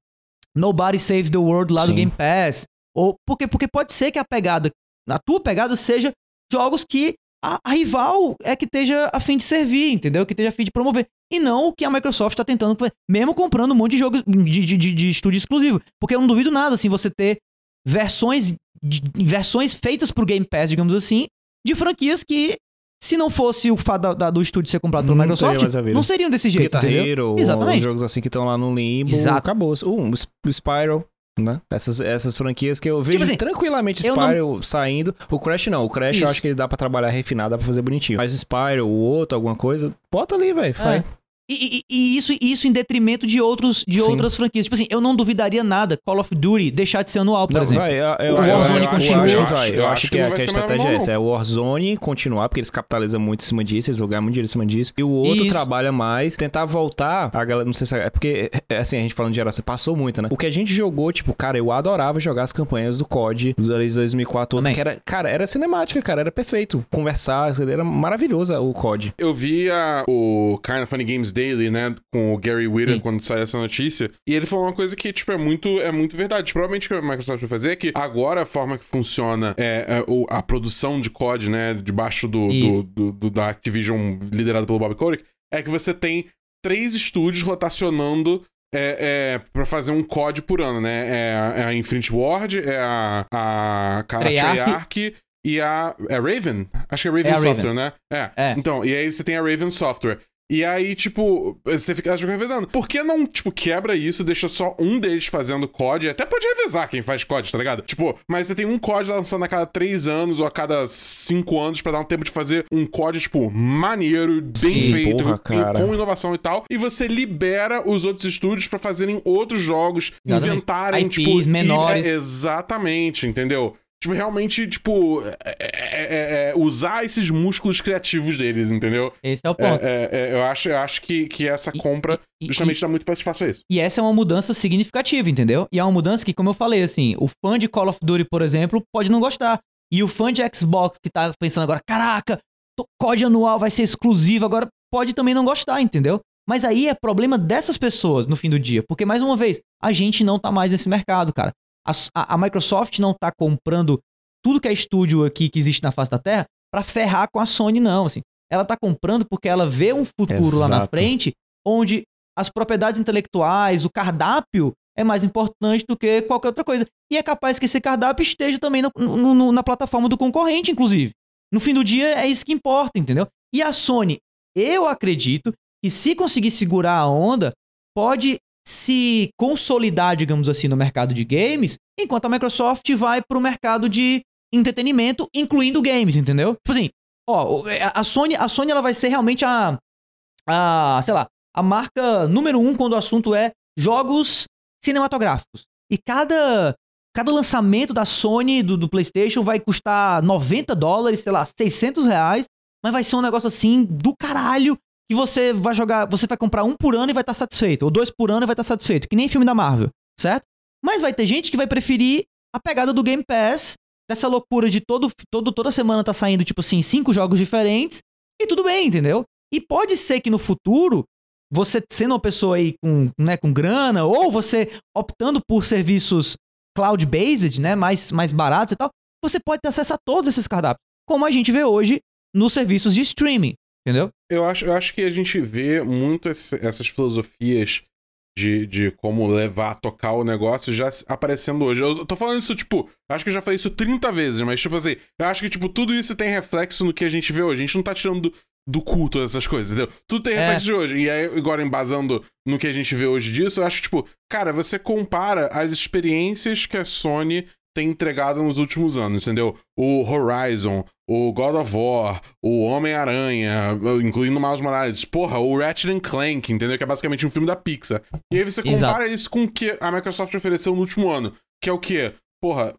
Nobody Saves the World lá Sim. do Game Pass. Ou porque, porque pode ser que a pegada, a tua pegada seja jogos que a, a rival é que esteja a fim de servir, entendeu? Que esteja a fim de promover. E não o que a Microsoft tá tentando, fazer, mesmo comprando um monte de jogos de, de, de, de estúdio exclusivo. Porque eu não duvido nada, assim, você ter versões, de- versões feitas pro Game Pass, digamos assim, de franquias que, se não fosse o fato da- da- do estúdio ser comprado pela Microsoft, não seriam desse jeito, Guitar? Hero, Exatamente. os jogos assim que estão lá no limbo, Exato. acabou. Um, o Sp- o Spyro, né? Essas, essas franquias que eu vejo assim, tranquilamente eu não- Spyro saindo. O Crash não, o Crash eu Isso. acho que ele dá pra trabalhar refinado, dá pra fazer bonitinho. Mas o Spyro, o outro, alguma coisa, bota ali, velho, vai. É. E, e- e isso, isso em detrimento de, outros, de Sim. outras franquias. Tipo assim, eu não duvidaria nada Call of Duty deixar de ser anual, por Não, exemplo. vai, eu, eu, O Warzone eu, continua. Eu, Eu acho, acho- eu acho que, que a, não que a estratégia é essa. É o Warzone continuar, porque eles capitalizam muito em cima disso, eles ganhar muito dinheiro em cima disso. E o outro Isso. trabalha mais, tentar voltar, a galera, não sei se é, é porque, é assim, a gente falando de geração, passou muito, né? O que a gente jogou, tipo, cara, eu adorava jogar as campanhas do COD, do de 2004, outro, que era, cara, era cinemática, cara, era perfeito. Conversar, era maravilhoso o COD. Eu vi a- o Kind of Funny Games Daily, né, com o Gary Whitta Sim. quando saiu essa notícia, e ele falou uma coisa que, tipo, é muito, é muito verdade. Provavelmente o que a Microsoft vai fazer é que agora a forma que funciona é, é a produção de COD, né, debaixo do, do, do- do- da Activision liderado pelo Bob Kotick, é que você tem três estúdios rotacionando é, é, pra fazer um COD por ano, né? É, a- é a Infinity Ward, é a, a, a Treyarch. E a. É Raven? Acho que é Raven É a Raven. Software, né? É. É. Então, e aí você tem a Raven Software. E aí, tipo, você fica, fica revezando. Por que não, tipo, quebra isso, deixa só um deles fazendo COD? Até pode revezar quem faz COD, tá ligado? Tipo, mas você tem um COD lançando a cada três anos ou a cada cinco anos pra dar um tempo de fazer um COD, tipo, maneiro, bem Sim, feito, porra, com inovação e tal. E você libera os outros estúdios pra fazerem outros jogos, Exatamente. inventarem, IPs tipo... menores. é, exatamente, entendeu? Tipo, realmente, tipo, é- é- é- é usar esses músculos criativos deles, entendeu? Esse é o É, ponto. é, é, eu acho, eu acho que, que essa E- compra e- justamente dá muito espaço a isso. E essa é uma mudança significativa, entendeu? E é uma mudança que, como eu falei, assim, o fã de Call of Duty, por exemplo, pode não gostar. E o fã de Xbox que tá pensando agora, caraca, COD anual vai ser exclusivo, agora pode também não gostar, entendeu? Mas aí é problema dessas pessoas no fim do dia. Porque, mais uma vez, a gente não tá mais nesse mercado, cara. A, a- a Microsoft não tá comprando tudo que é estúdio aqui que existe na face da Terra pra ferrar com a Sony, não, assim. Ela tá comprando porque ela vê um futuro lá na Exato. frente onde as propriedades intelectuais, o cardápio é mais importante do que qualquer outra coisa. E é capaz que esse cardápio esteja também no- no- no- na plataforma do concorrente, inclusive. No fim do dia, é isso que importa, entendeu? E a Sony, eu acredito que se conseguir segurar a onda, pode se consolidar, digamos assim, no mercado de games, enquanto a Microsoft vai pro mercado de entretenimento, incluindo games, entendeu? Tipo assim, ó, a a Sony, a Sony ela vai ser realmente a, a, sei lá, a marca número um quando o assunto é jogos cinematográficos. E cada, cada lançamento da Sony, do, do PlayStation, vai custar 90 dólares, sei lá, 600 reais, mas vai ser um negócio assim do caralho que você vai jogar, você vai comprar um por ano e vai estar satisfeito, ou dois por ano e vai estar satisfeito, que nem filme da Marvel, certo? Mas vai ter gente que vai preferir a pegada do Game Pass, dessa loucura de todo, todo toda semana tá saindo, tipo assim, cinco jogos diferentes, e tudo bem, entendeu? E pode ser que no futuro, você sendo uma pessoa aí com, né, com grana, ou você optando por serviços cloud-based, né, mais, mais baratos e tal, você pode ter acesso a todos esses cardápios, como a gente vê hoje nos serviços de streaming, entendeu? Eu acho, eu acho que a gente vê muito esse- essas filosofias de, de como levar, tocar o negócio já aparecendo hoje. Eu tô falando isso, tipo, acho que eu já falei isso 30 vezes, mas, tipo assim, eu acho que, tipo, tudo isso tem reflexo no que a gente vê hoje. A gente não tá tirando do, do culto essas coisas, entendeu? Tudo tem É. reflexo de hoje. E aí, agora, embasando no que a gente vê hoje disso, eu acho que, tipo, cara, você compara as experiências que a Sony tem entregado nos últimos anos, entendeu? O Horizon, o God of War, o Homem-Aranha, incluindo o Miles Morales, porra, o Ratchet and Clank, entendeu? Que é basicamente um filme da Pixar. E aí você compara isso com o que a Microsoft ofereceu no último ano, que é o quê? Porra,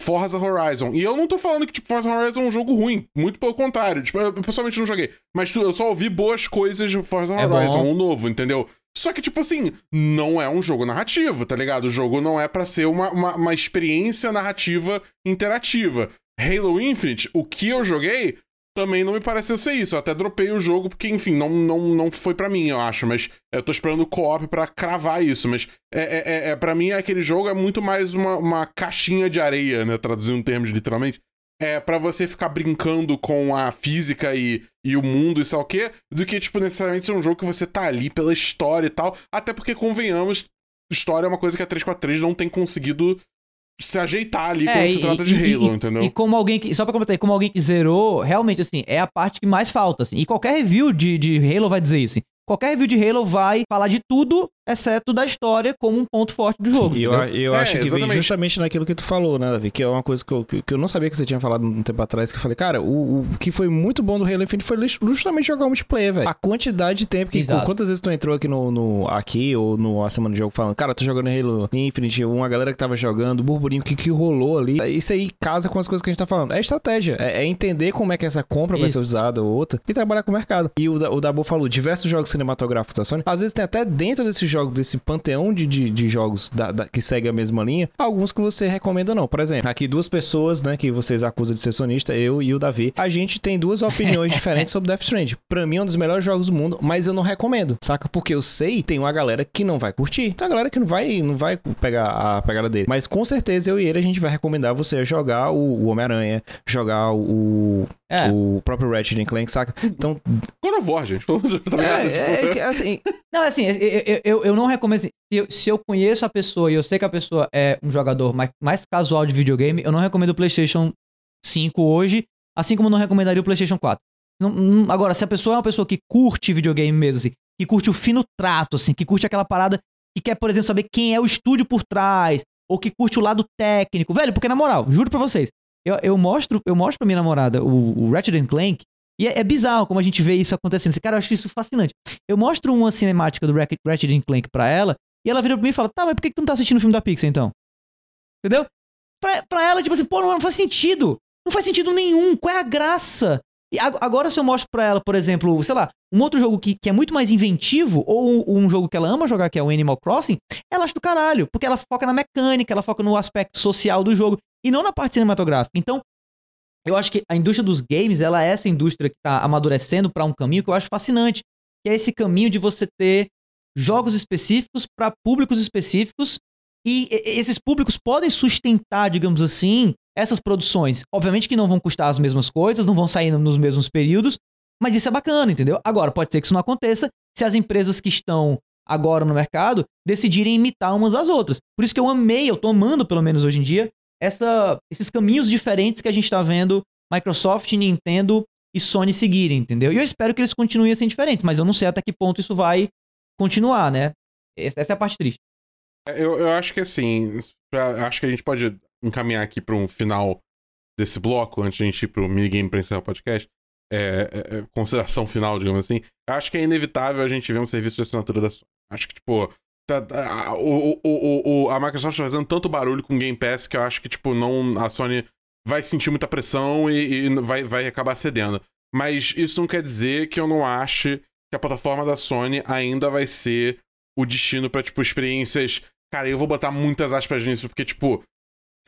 Forza Horizon. E eu não tô falando que, tipo, Forza Horizon é um jogo ruim. Muito pelo contrário. Tipo, eu pessoalmente não joguei. Mas tu- eu só ouvi boas coisas de Forza É Horizon, um novo, entendeu? Só que, tipo assim, não é um jogo narrativo, tá ligado? O jogo não é pra ser uma, uma, uma experiência narrativa interativa. Halo Infinite, o que eu joguei, também não me pareceu ser isso. Eu até dropei o jogo porque, enfim, não, não, não foi para mim, eu acho. Mas eu tô esperando o co-op pra cravar isso. Mas é, é, é, é, pra mim, aquele jogo é muito mais uma, uma caixinha de areia, né? Traduzindo termos literalmente. É para você ficar brincando com a física e, e o mundo e sei lá o quê, do que, tipo, necessariamente ser um jogo que você tá ali pela história e tal. Até porque, convenhamos, história é uma coisa que a 343 não tem conseguido se ajeitar ali é, quando e, se trata de Halo, e, entendeu? E como alguém que. Só pra comentar como alguém que zerou, realmente, assim, é a parte que mais falta, assim. E qualquer review de, de Halo vai dizer isso. Assim. Qualquer review de Halo vai falar de tudo, exceto da história, como um ponto forte do jogo. Sim, eu, eu é, acho que exatamente. vem justamente naquilo que tu falou, né, Davi? Que é uma coisa que eu, que eu não sabia que você tinha falado um tempo atrás, que eu falei, cara, o, o que foi muito bom do Halo Infinite foi justamente jogar o multiplayer, velho. A quantidade de tempo que. Exato. Quantas vezes tu entrou aqui no, no aqui ou no a semana de jogo falando, cara, tô jogando Halo Infinite, uma galera que tava jogando, o burburinho, o que, que rolou ali. Isso aí casa com as coisas que a gente tá falando. É estratégia. É, é entender como é que essa compra Isso. vai ser usada ou outra e trabalhar com o mercado. E o, o Dabu falou, diversos jogos cinematográficos da Sony Sony. Às vezes tem até dentro desses jogos, desse panteão de, de, de jogos da, da, que segue a mesma linha, alguns que você recomenda não. Por exemplo, aqui duas pessoas, né, que vocês acusam de ser sonista, eu e o Davi, a gente tem duas opiniões diferentes sobre Death Stranding. Pra mim é um dos melhores jogos do mundo, mas eu não recomendo, saca? Porque eu sei, tem uma galera que não vai curtir. Tem uma galera que não vai, não vai pegar a pegada dele. Mas com certeza eu e ele a gente vai recomendar você jogar o, o Homem-Aranha, jogar o, é. o próprio Ratchet Clank, saca? Então... God of War, gente. é, é, assim, não, assim, eu, eu, eu não recomendo. Assim, se, eu, se eu conheço a pessoa e eu sei que a pessoa é um jogador mais, mais casual de videogame, eu não recomendo o PlayStation 5 hoje, assim como eu não recomendaria o PlayStation 4. Não, não, agora, se a pessoa é uma pessoa que curte videogame mesmo, assim, que curte o fino trato, assim, que curte aquela parada que quer, por exemplo, saber quem é o estúdio por trás, ou que curte o lado técnico, velho, porque na moral, juro pra vocês, eu, eu mostro eu mostro pra minha namorada o, o Ratchet Clank e é, é, bizarro como a gente vê isso acontecendo. Cara, eu acho isso fascinante. Eu mostro uma cinemática do Ratchet Clank pra ela, e ela vira pra mim e fala, tá, mas por que, que tu não tá assistindo o filme da Pixar, então? Entendeu? Pra, pra ela, tipo assim, pô, não, não faz sentido. Não faz sentido nenhum. Qual é a graça? E agora, se eu mostro pra ela, por exemplo, sei lá, um outro jogo que, que é muito mais inventivo, ou um jogo que ela ama jogar, que é o Animal Crossing, ela acha do caralho, porque ela foca na mecânica, ela foca no aspecto social do jogo, e não na parte cinematográfica. Então, eu acho que a indústria dos games, ela é essa indústria que está amadurecendo para um caminho que eu acho fascinante, que é esse caminho de você ter jogos específicos para públicos específicos e esses públicos podem sustentar, digamos assim, essas produções. Obviamente que não vão custar as mesmas coisas, não vão sair nos mesmos períodos, mas isso é bacana, entendeu? Agora, pode ser que isso não aconteça se as empresas que estão agora no mercado decidirem imitar umas às outras. Por isso que eu amei, eu tô amando, pelo menos hoje em dia, essa, esses caminhos diferentes que a gente está vendo Microsoft, Nintendo e Sony seguirem, entendeu? E eu espero que eles continuem assim diferentes, mas eu não sei até que ponto isso vai continuar, né? Essa é a parte triste. É, eu, eu acho que assim, pra, acho que a gente pode encaminhar aqui para um final desse bloco, antes de a gente ir pro minigame pra encerrar o podcast. É, é, é, consideração final, digamos assim. Acho que é inevitável a gente ver um serviço de assinatura da Sony. Acho que, tipo, Tá, tá, o, o, o, a Microsoft tá fazendo tanto barulho com Game Pass que eu acho que, tipo, não. A Sony vai sentir muita pressão e, e vai, vai acabar cedendo. Mas isso não quer dizer que eu não ache que a plataforma da Sony ainda vai ser o destino para tipo, experiências. Cara, eu vou botar muitas aspas nisso, porque, tipo.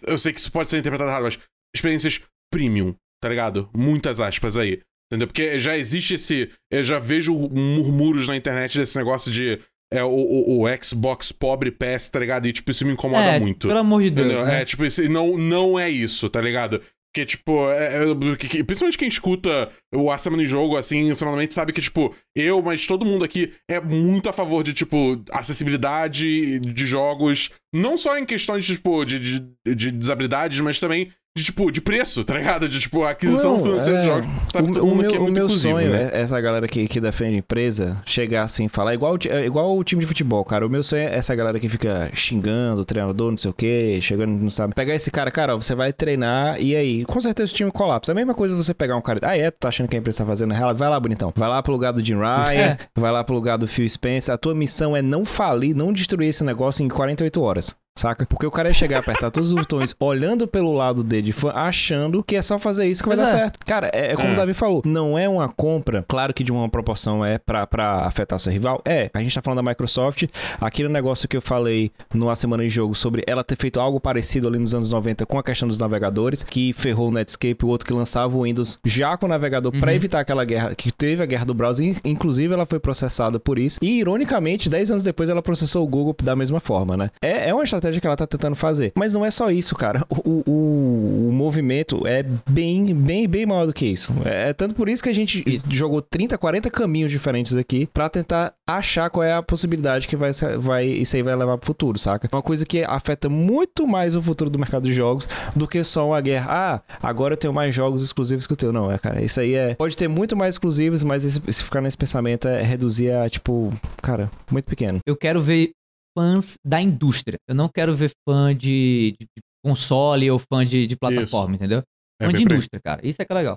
Eu sei que isso pode ser interpretado errado, mas experiências premium, tá ligado? Muitas aspas aí. Entendeu? Porque já existe esse. Eu já vejo murmúrios na internet desse negócio de é o, o, o, Xbox pobre PS, tá ligado? E, tipo, isso me incomoda é, muito. Pelo amor de Deus. Né? É, tipo, isso, não, não é isso, tá ligado? Porque, tipo, é, é, principalmente quem escuta o A Semana em Jogo, assim, semanalmente, sabe que, tipo, eu, mas todo mundo aqui é muito a favor de, tipo, acessibilidade de jogos, não só em questões, tipo, de, de, de desabilidades, mas também de tipo, de preço, tá ligado? De tipo, aquisição não, financeira é... de jogos. Sabe, o, o meu, é o meu sonho né? é essa galera que, que defende empresa chegar assim falar igual, é igual o time de futebol, cara. O meu sonho é essa galera que fica xingando o treinador, não sei o que, chegando, não sabe. Pegar esse cara, cara, você vai treinar e aí, com certeza o time colapsa. É a mesma coisa você pegar um cara. Ah, é? Tu tá achando que a empresa tá fazendo errado? Vai lá, bonitão. Vai lá pro lugar do Jim Ryan, é. vai lá pro lugar do Phil Spencer. A tua missão é não falir, não destruir esse negócio em 48 horas. Saca? Porque o cara ia chegar, apertar todos os botões, olhando pelo lado dele de fã, achando que é só fazer isso que vai Pois dar é. certo. Cara, é, é como É. o Davi falou, não é uma compra, claro que de uma proporção é pra, pra afetar seu rival, é. A gente tá falando da Microsoft, aquele negócio que eu falei numa semana de jogo sobre ela ter feito algo parecido ali nos anos 90 com a questão dos navegadores, que ferrou o Netscape, o outro que lançava o Windows já com o navegador pra Uhum. evitar aquela guerra, que teve a guerra do browser, in- inclusive ela foi processada por isso, e ironicamente, 10 anos depois ela processou o Google da mesma forma, né? É, é uma estratégia que ela tá tentando fazer. Mas não é só isso, cara. O, o, o movimento é bem, bem, bem maior do que isso. É, é tanto por isso que a gente Isso. jogou 30, 40 caminhos diferentes aqui pra tentar achar qual é a possibilidade que vai, vai isso aí vai levar pro futuro, saca? Uma coisa que afeta muito mais o futuro do mercado de jogos do que só uma guerra. Ah, agora eu tenho mais jogos exclusivos que o teu. Não, é, cara. Isso aí é. Pode ter muito mais exclusivos, mas esse, se ficar nesse pensamento é reduzir a, tipo, cara, muito pequeno. Eu quero ver fãs da indústria. Eu não quero ver fã de, de console ou fã de, de plataforma, entendeu? É fã de indústria, cara. Isso é que é legal.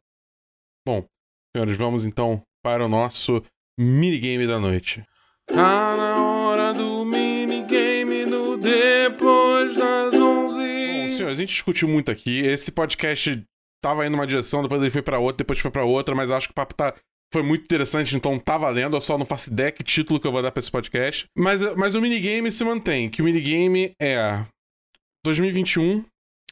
Senhores, vamos então para o nosso minigame da noite. Tá na hora do minigame do Depois das 11. Bom, senhores, a gente discutiu muito aqui. Esse podcast tava indo uma direção, depois ele foi pra outra, depois foi pra outra, mas acho que o papo tá. Foi muito interessante, então tá valendo. Eu só não faço ideia que título que eu vou dar pra esse podcast. Mas, mas o minigame se mantém, que o minigame é 2021,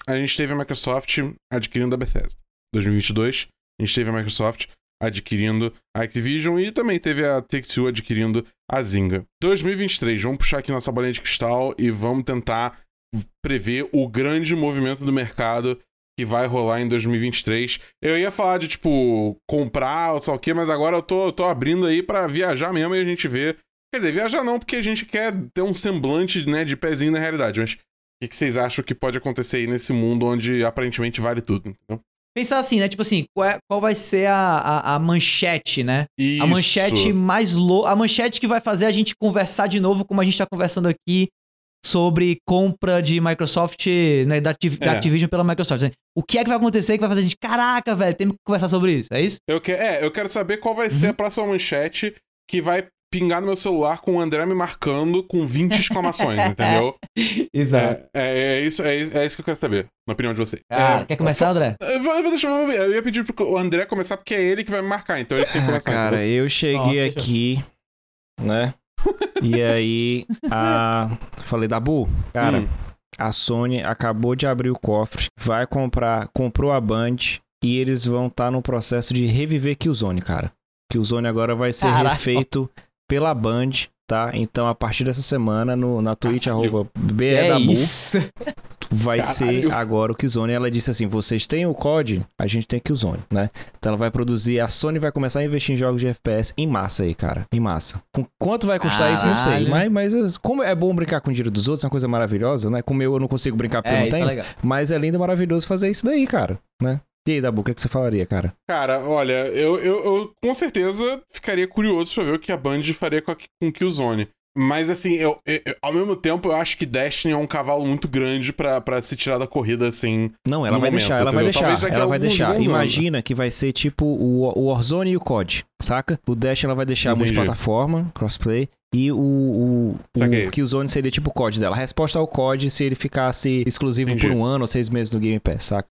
a gente teve a Microsoft adquirindo a Bethesda. 2022, a gente teve a Microsoft adquirindo a Activision e também teve a Take-Two adquirindo a Zynga. 2023, vamos puxar aqui nossa bolinha de cristal e vamos tentar prever o grande movimento do mercado que vai rolar em 2023. Eu ia falar de, tipo, comprar ou lá o quê, mas agora eu tô, eu tô abrindo aí pra viajar mesmo e a gente vê... Quer dizer, viajar não, porque a gente quer ter um semblante, né, de pezinho na realidade, mas... O que que vocês acham que pode acontecer aí nesse mundo onde aparentemente vale tudo, entendeu? Pensar assim, né? Tipo assim, qual, é- qual vai ser a, a, a manchete, né? Isso. A manchete mais louca. A manchete que vai fazer a gente conversar de novo, como a gente tá conversando aqui, sobre compra de Microsoft, né? Da, Activ- da É. Activision pela Microsoft. né? O que é que vai acontecer que vai fazer a gente. Caraca, velho, temos que conversar sobre isso. É isso? Eu que... É, eu quero saber qual vai ser Uhum. a próxima manchete que vai pingar no meu celular com o André me marcando com 20 exclamações, entendeu? Exato. É, é, é isso, é, é isso que eu quero saber, na opinião de vocês. Cara, É, quer começar, André? Eu vou, eu vou deixar, eu ia pedir pro André começar porque é ele que vai me marcar, então ele tem que Ah, começar. cara, entendeu? eu cheguei eu- aqui, né? E aí, a... falei, Dabu, cara, Hum. a Sony acabou de abrir o cofre, vai comprar, comprou a Band e eles vão estar no processo de reviver Killzone, cara. Killzone agora vai ser Caraca. refeito pela Band, tá? Então, a partir dessa semana, no, na Twitch, Caralho. arroba É BEDabu, isso. vai Caralho. ser agora o Killzone. Ela disse assim: vocês têm o COD, a gente tem Killzone, né? Então ela vai produzir, a Sony vai começar a investir em jogos de FPS em massa aí, cara. Em massa. Com quanto vai custar isso, não sei. Caralho. Mas, mas como é bom brincar com o dinheiro dos outros, é uma coisa maravilhosa, né? Como eu, eu não consigo brincar porque eu É, não é tenho. legal. mas é lindo e maravilhoso fazer isso daí, cara, né? E aí, Dabu, o que, é que você falaria, cara? Cara, olha, eu, eu, eu com certeza ficaria curioso pra ver o que a Band faria com, a, com Killzone. Mas assim, eu, eu- ao mesmo tempo, eu acho que Destiny é um cavalo muito grande pra, pra se tirar da corrida, assim. Não, ela vai momento, deixar, ela vai entendeu? Deixar, ela vai deixar. bons anos. Imagina que vai ser tipo o, o Warzone e o COD, saca? O Dash ela vai deixar Entendi. multiplataforma, crossplay, e o, o, Saquei. o Killzone seria tipo o COD dela. A resposta ao COD se ele ficasse exclusivo Entendi. por um ano ou seis meses no Game Pass, saca?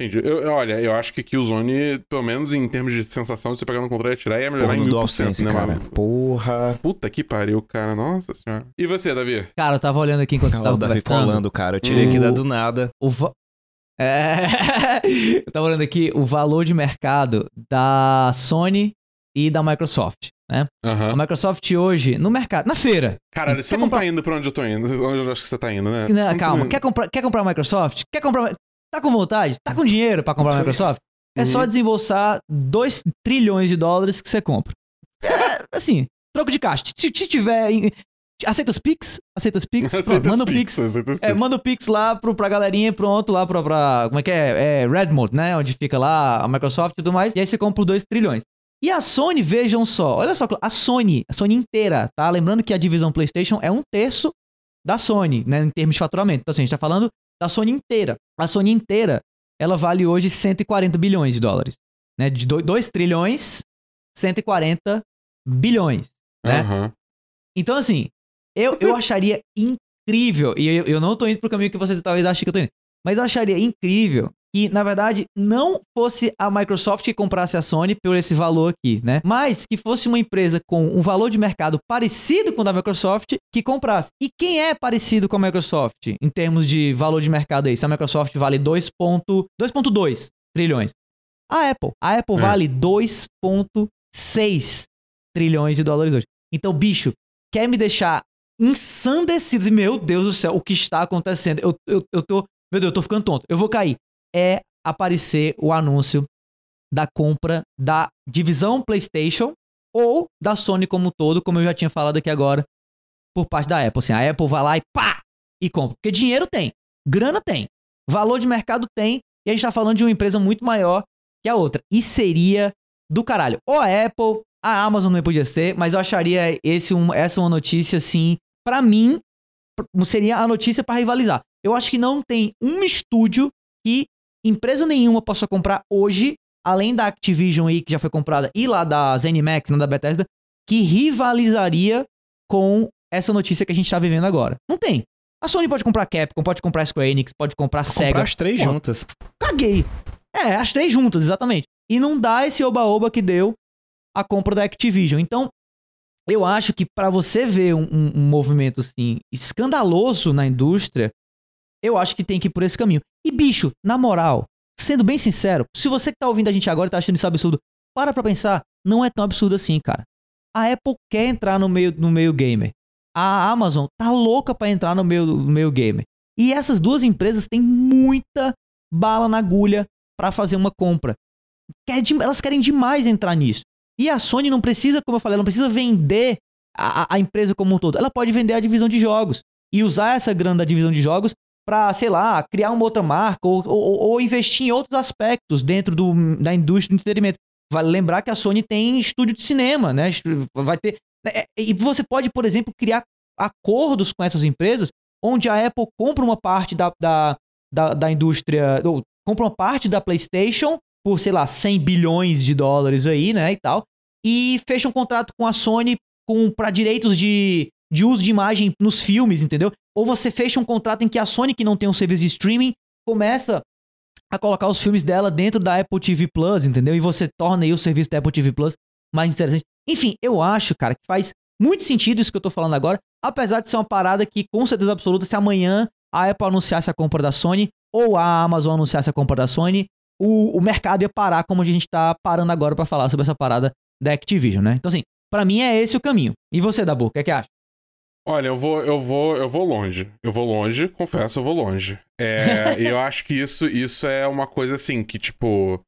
Entendi. Eu, eu- olha, eu acho que Killzone, pelo menos em termos de sensação de você pegar no controle e atirar, ia melhorar Porra, em mil por cento, né, cara. mano? Porra. Puta que pariu, cara. Nossa senhora. E você, Davi? Cara, eu tava olhando aqui enquanto Olha tava o Davi colando, cara. Eu tirei aqui O- da do nada. O va- É... eu tava olhando aqui o valor de mercado da Sony e da Microsoft, né? A Aham. Microsoft hoje, no mercado, na feira. Caralho, você não comprar- tá indo pra onde eu tô indo. Onde eu acho que você tá indo, né? Não, calma, quer comprar, quer comprar a Microsoft? Quer comprar... Tá com vontade? Tá com dinheiro pra comprar a Microsoft? É só Uhum. desembolsar 2 trilhões de dólares que você compra. É, assim, troco de caixa. Se, se tiver... Aceita os Pix? Aceita os Pix? Aceita manda o Pix. É, manda o Pix lá pro, pra galerinha pronto, lá pra, pra. Como é que é? É Redmond, né? Onde fica lá a Microsoft e tudo mais. E aí você compra por 2 trilhões. E a Sony, vejam só. Olha só, a Sony, a Sony inteira, tá? Lembrando que a divisão PlayStation é um terço da Sony, né? Em termos de faturamento. Então, assim, a gente tá falando da Sony inteira. A Sony inteira, ela vale hoje 140 bilhões de dólares. Né? De 2 trilhões, 140 bilhões. né? Aham. Então, assim, eu, eu acharia incrível, e eu, eu não tô indo pro caminho que vocês talvez achem que eu tô indo, mas eu acharia incrível que, na verdade, não fosse a Microsoft que comprasse a Sony por esse valor aqui, né? Mas que fosse uma empresa com um valor de mercado parecido com o da Microsoft que comprasse. E quem é parecido com a Microsoft em termos de valor de mercado aí? Se a Microsoft vale 2.2 trilhões. A Apple. A Apple É. vale 2.6 trilhões de dólares hoje. Então, bicho, quer me deixar ensandecido? Meu Deus do céu, o que está acontecendo? Eu, eu, eu tô. Meu Deus, eu tô ficando tonto. Eu vou cair. É aparecer o anúncio da compra da divisão PlayStation ou da Sony como um todo, como eu já tinha falado aqui agora, por parte da Apple. Assim, a Apple vai lá e pá! E compra. Porque dinheiro tem, grana tem, valor de mercado tem, e a gente tá falando de uma empresa muito maior que a outra. E seria do caralho. Ou a Apple, a Amazon não podia ser, mas eu acharia esse um, essa uma notícia, assim, pra mim, seria a notícia pra rivalizar. Eu acho que não tem um estúdio que empresa nenhuma possa comprar hoje, além da Activision aí, que já foi comprada, e lá da ZeniMax, não da Bethesda, que rivalizaria com essa notícia que a gente tá vivendo agora. Não tem. A Sony pode comprar Capcom, pode comprar Square Enix, pode comprar Sega. Comprar as três Porra, juntas. Caguei. É, as três juntas, exatamente. E não dá esse oba-oba que deu a compra da Activision. Então, eu acho que pra você ver um, um- um movimento assim escandaloso na indústria, eu acho que tem que ir por esse caminho. E bicho, na moral, sendo bem sincero, se você que tá ouvindo a gente agora e tá achando isso absurdo, para pra pensar, não é tão absurdo assim, cara. A Apple quer entrar no meio, no meio gamer. A Amazon tá louca pra entrar no meio, no meio gamer. E essas duas empresas têm muita bala na agulha pra fazer uma compra. Quer de- elas querem demais entrar nisso. E a Sony não precisa, como eu falei, não precisa vender a- a empresa como um todo. Ela pode vender a divisão de jogos e usar essa grana da divisão de jogos pra, sei lá, criar uma outra marca ou, ou- ou investir em outros aspectos dentro do, da indústria do entretenimento. Vale lembrar que a Sony tem estúdio de cinema, né? Vai ter. é, E você pode, por exemplo, criar acordos com essas empresas onde a Apple compra uma parte da, da, da, da indústria, ou compra uma parte da PlayStation por, sei lá, 100 bilhões de dólares aí, né, e tal, e fecha um contrato com a Sony com para direitos de, de uso de imagem nos filmes, entendeu? Ou você fecha um contrato em que a Sony, que não tem um serviço de streaming, começa a colocar os filmes dela dentro da Apple TV Plus, entendeu? E você torna aí o serviço da Apple TV Plus mais interessante. Enfim, eu acho, cara, que faz muito sentido isso que eu tô falando agora, apesar de ser uma parada que, com certeza absoluta, se amanhã a Apple anunciasse a compra da Sony ou a Amazon anunciasse a compra da Sony, o, o mercado ia parar como a gente tá parando agora pra falar sobre essa parada da Activision, né? Então, assim, pra mim é esse o caminho. E você, Dabu, o que é que acha? Olha, eu vou, eu vou, eu vou longe. Eu vou longe, confesso, eu vou longe. É, e eu acho que isso, isso é uma coisa assim que, tipo,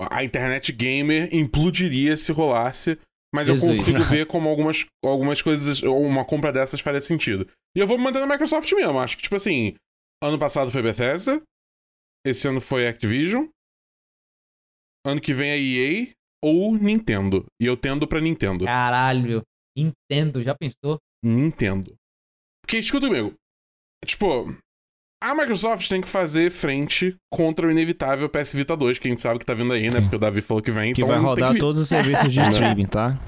a internet gamer implodiria se rolasse, mas eu Jesus. consigo ver como algumas, algumas coisas, uma compra dessas faria sentido. E eu vou me manter na Microsoft mesmo. Acho que, tipo assim, ano passado foi Bethesda, esse ano foi Activision, ano que vem é EA ou Nintendo. E eu tendo pra Nintendo. Caralho, entendo, já pensou? Nintendo. Porque, escuta comigo. Tipo, a Microsoft tem que fazer frente contra o inevitável PS Vita 2, que a gente sabe que tá vindo aí, né? Sim. Porque o Davi falou que vem, Que então vai rodar vir. todos os serviços de streaming, tá?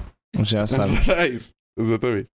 Já sabe. É isso. Exatamente.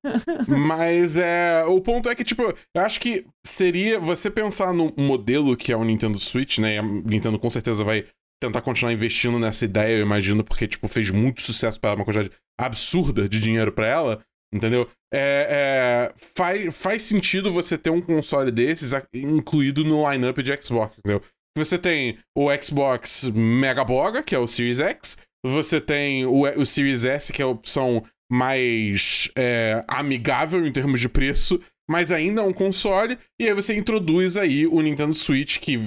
Mas é. O ponto é que, tipo, eu acho que seria você pensar no modelo que é o Nintendo Switch, né? E a Nintendo com certeza vai tentar continuar investindo nessa ideia, eu imagino, porque, tipo, fez muito sucesso para ela, uma quantidade absurda de dinheiro pra ela. Entendeu? É, é, faz, faz sentido você ter um console desses incluído no lineup de Xbox, entendeu? Você tem o Xbox Mega Boga, que é o Series X. Você tem o, o Series S, que é a opção mais é, amigável em termos de preço, mas ainda é um console. E aí você introduz aí o Nintendo Switch, que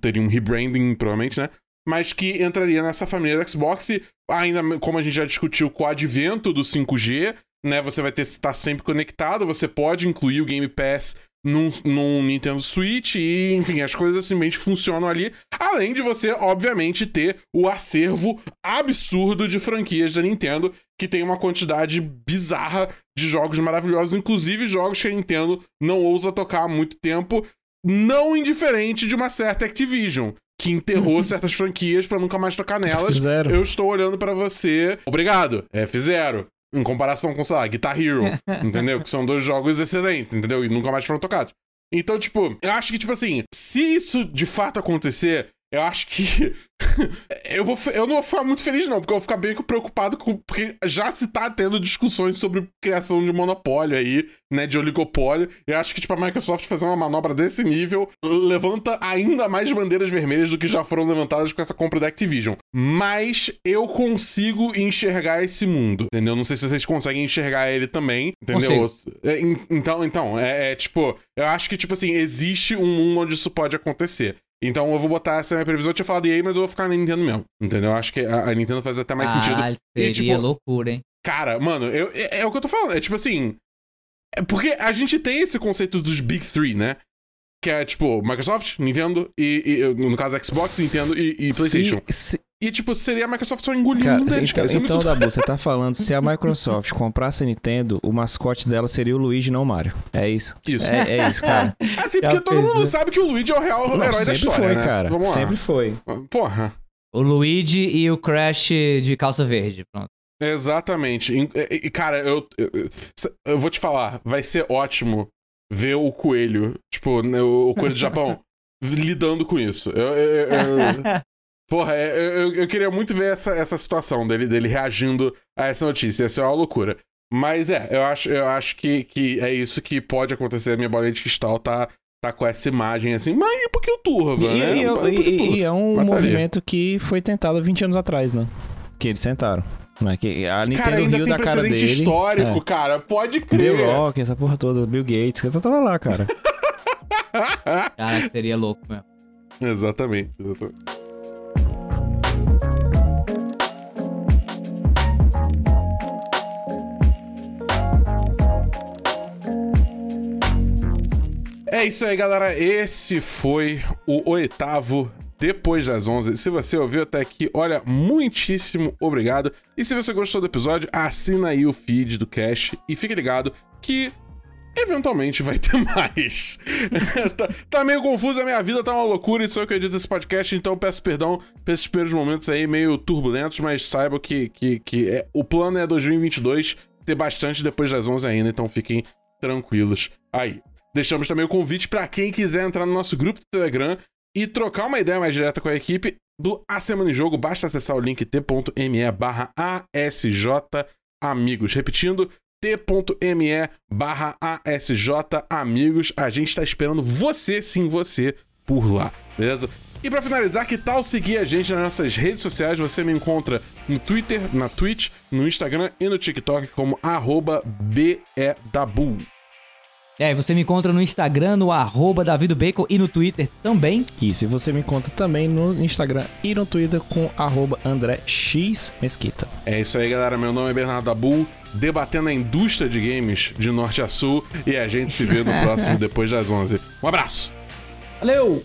teria um rebranding, provavelmente, né? Mas que entraria nessa família do Xbox. E ainda, como a gente já discutiu, com o advento do 5G, né? Você vai ter estar sempre conectado. Você pode incluir o Game Pass num, num Nintendo Switch e, enfim, as coisas simplesmente funcionam ali. Além de você, obviamente, ter o acervo absurdo de franquias da Nintendo, que tem uma quantidade bizarra de jogos maravilhosos, inclusive jogos que a Nintendo não ousa tocar há muito tempo, não indiferente de uma certa Activision. Que enterrou certas franquias pra nunca mais tocar nelas. Zero. Eu estou olhando pra você. Obrigado. F0. Em comparação com, sei lá, Guitar Hero, entendeu? Que são dois jogos excelentes, entendeu? E nunca mais foram tocados. Então, tipo, eu acho que, tipo assim, se isso de fato acontecer, eu acho que. eu, vou, eu não vou ficar muito feliz, não, porque eu vou ficar bem preocupado com. Porque já se tá tendo discussões sobre criação de monopólio aí, né? De oligopólio. Eu acho que, tipo, a Microsoft fazer uma manobra desse nível levanta ainda mais bandeiras vermelhas do que já foram levantadas com essa compra da Activision. Mas eu consigo enxergar esse mundo, entendeu? Não sei se vocês conseguem enxergar ele também, entendeu? É, então, então, é, é tipo, eu acho que, tipo assim, existe um mundo onde isso pode acontecer. Então eu vou botar essa minha previsão. Eu tinha falado EA, mas eu vou ficar na Nintendo mesmo. Entendeu? Eu acho que a, a Nintendo faz até mais ah, sentido. Seria e, tipo, loucura, hein? Cara, mano, eu, é, é, o que eu tô falando. É tipo assim. É porque a gente tem esse conceito dos Big Three, né? Que é tipo Microsoft, Nintendo e, e no caso Xbox, Nintendo e, e PlayStation. Se, se, e, tipo, seria a Microsoft só engolindo cara, deles, então, cara. É então, Dabu, você tá falando, se a Microsoft comprasse a Nintendo, o mascote dela seria o Luigi, não o Mario. É isso. Isso. É, é isso, cara. Assim, porque todo mundo sabe que o Luigi é o real não, herói da história, foi, né? cara. Vamos lá. Sempre foi. Porra. O Luigi e o Crash de calça verde, pronto. Exatamente. E, cara, eu, eu, eu vou te falar, vai ser ótimo ver o coelho, tipo, né, o coelho do Japão, lidando com isso. Eu, eu, eu, Porra, é, eu, eu queria muito ver essa, essa situação dele, dele reagindo a essa notícia. Ia ser uma loucura. Mas é, eu acho, eu acho que, que é isso que pode acontecer. A minha bolinha de cristal tá, tá com essa imagem assim, mas um pouquinho turva, e, né? E, um e, e é um Mataria. movimento que foi tentado 20 anos atrás, né? Que eles sentaram. Né? Que a Nintendo cara, ainda tem da cara dele. histórico, é. cara. Pode crer. The Rock, essa porra toda, Bill Gates, que eu tava lá, cara. cara, seria louco mesmo. Exatamente, exatamente. É isso aí, galera. Esse foi o oitavo depois das 11. Se você ouviu até aqui, olha, muitíssimo obrigado. E se você gostou do episódio, assina aí o feed do Cash e fique ligado que eventualmente vai ter mais. tá, tá, meio confuso, a minha vida tá uma loucura e sou eu que edito esse podcast, então peço perdão por esses primeiros momentos aí meio turbulentos, mas saiba que, que, que é, o plano é 2022 ter bastante depois das 11 ainda, então fiquem tranquilos aí. Deixamos também o convite para quem quiser entrar no nosso grupo do Telegram e trocar uma ideia mais direta com a equipe do A Semana em Jogo. Basta acessar o link t.me barra ASJ Amigos. Repetindo, t.me barra ASJ Amigos. A gente está esperando você, sim, você, por lá, beleza? E para finalizar, que tal seguir a gente nas nossas redes sociais? Você me encontra no Twitter, na Twitch, no Instagram e no TikTok como arroba BEDabu. É, você me encontra no Instagram, no arroba DavidoBacon e no Twitter também. Isso, e você me encontra também no Instagram e no Twitter com arroba André X Mesquita. É isso aí, galera. Meu nome é Bernardo Dabu, debatendo a indústria de games de norte a sul. E a gente se vê no próximo Depois das 11. Um abraço! Valeu!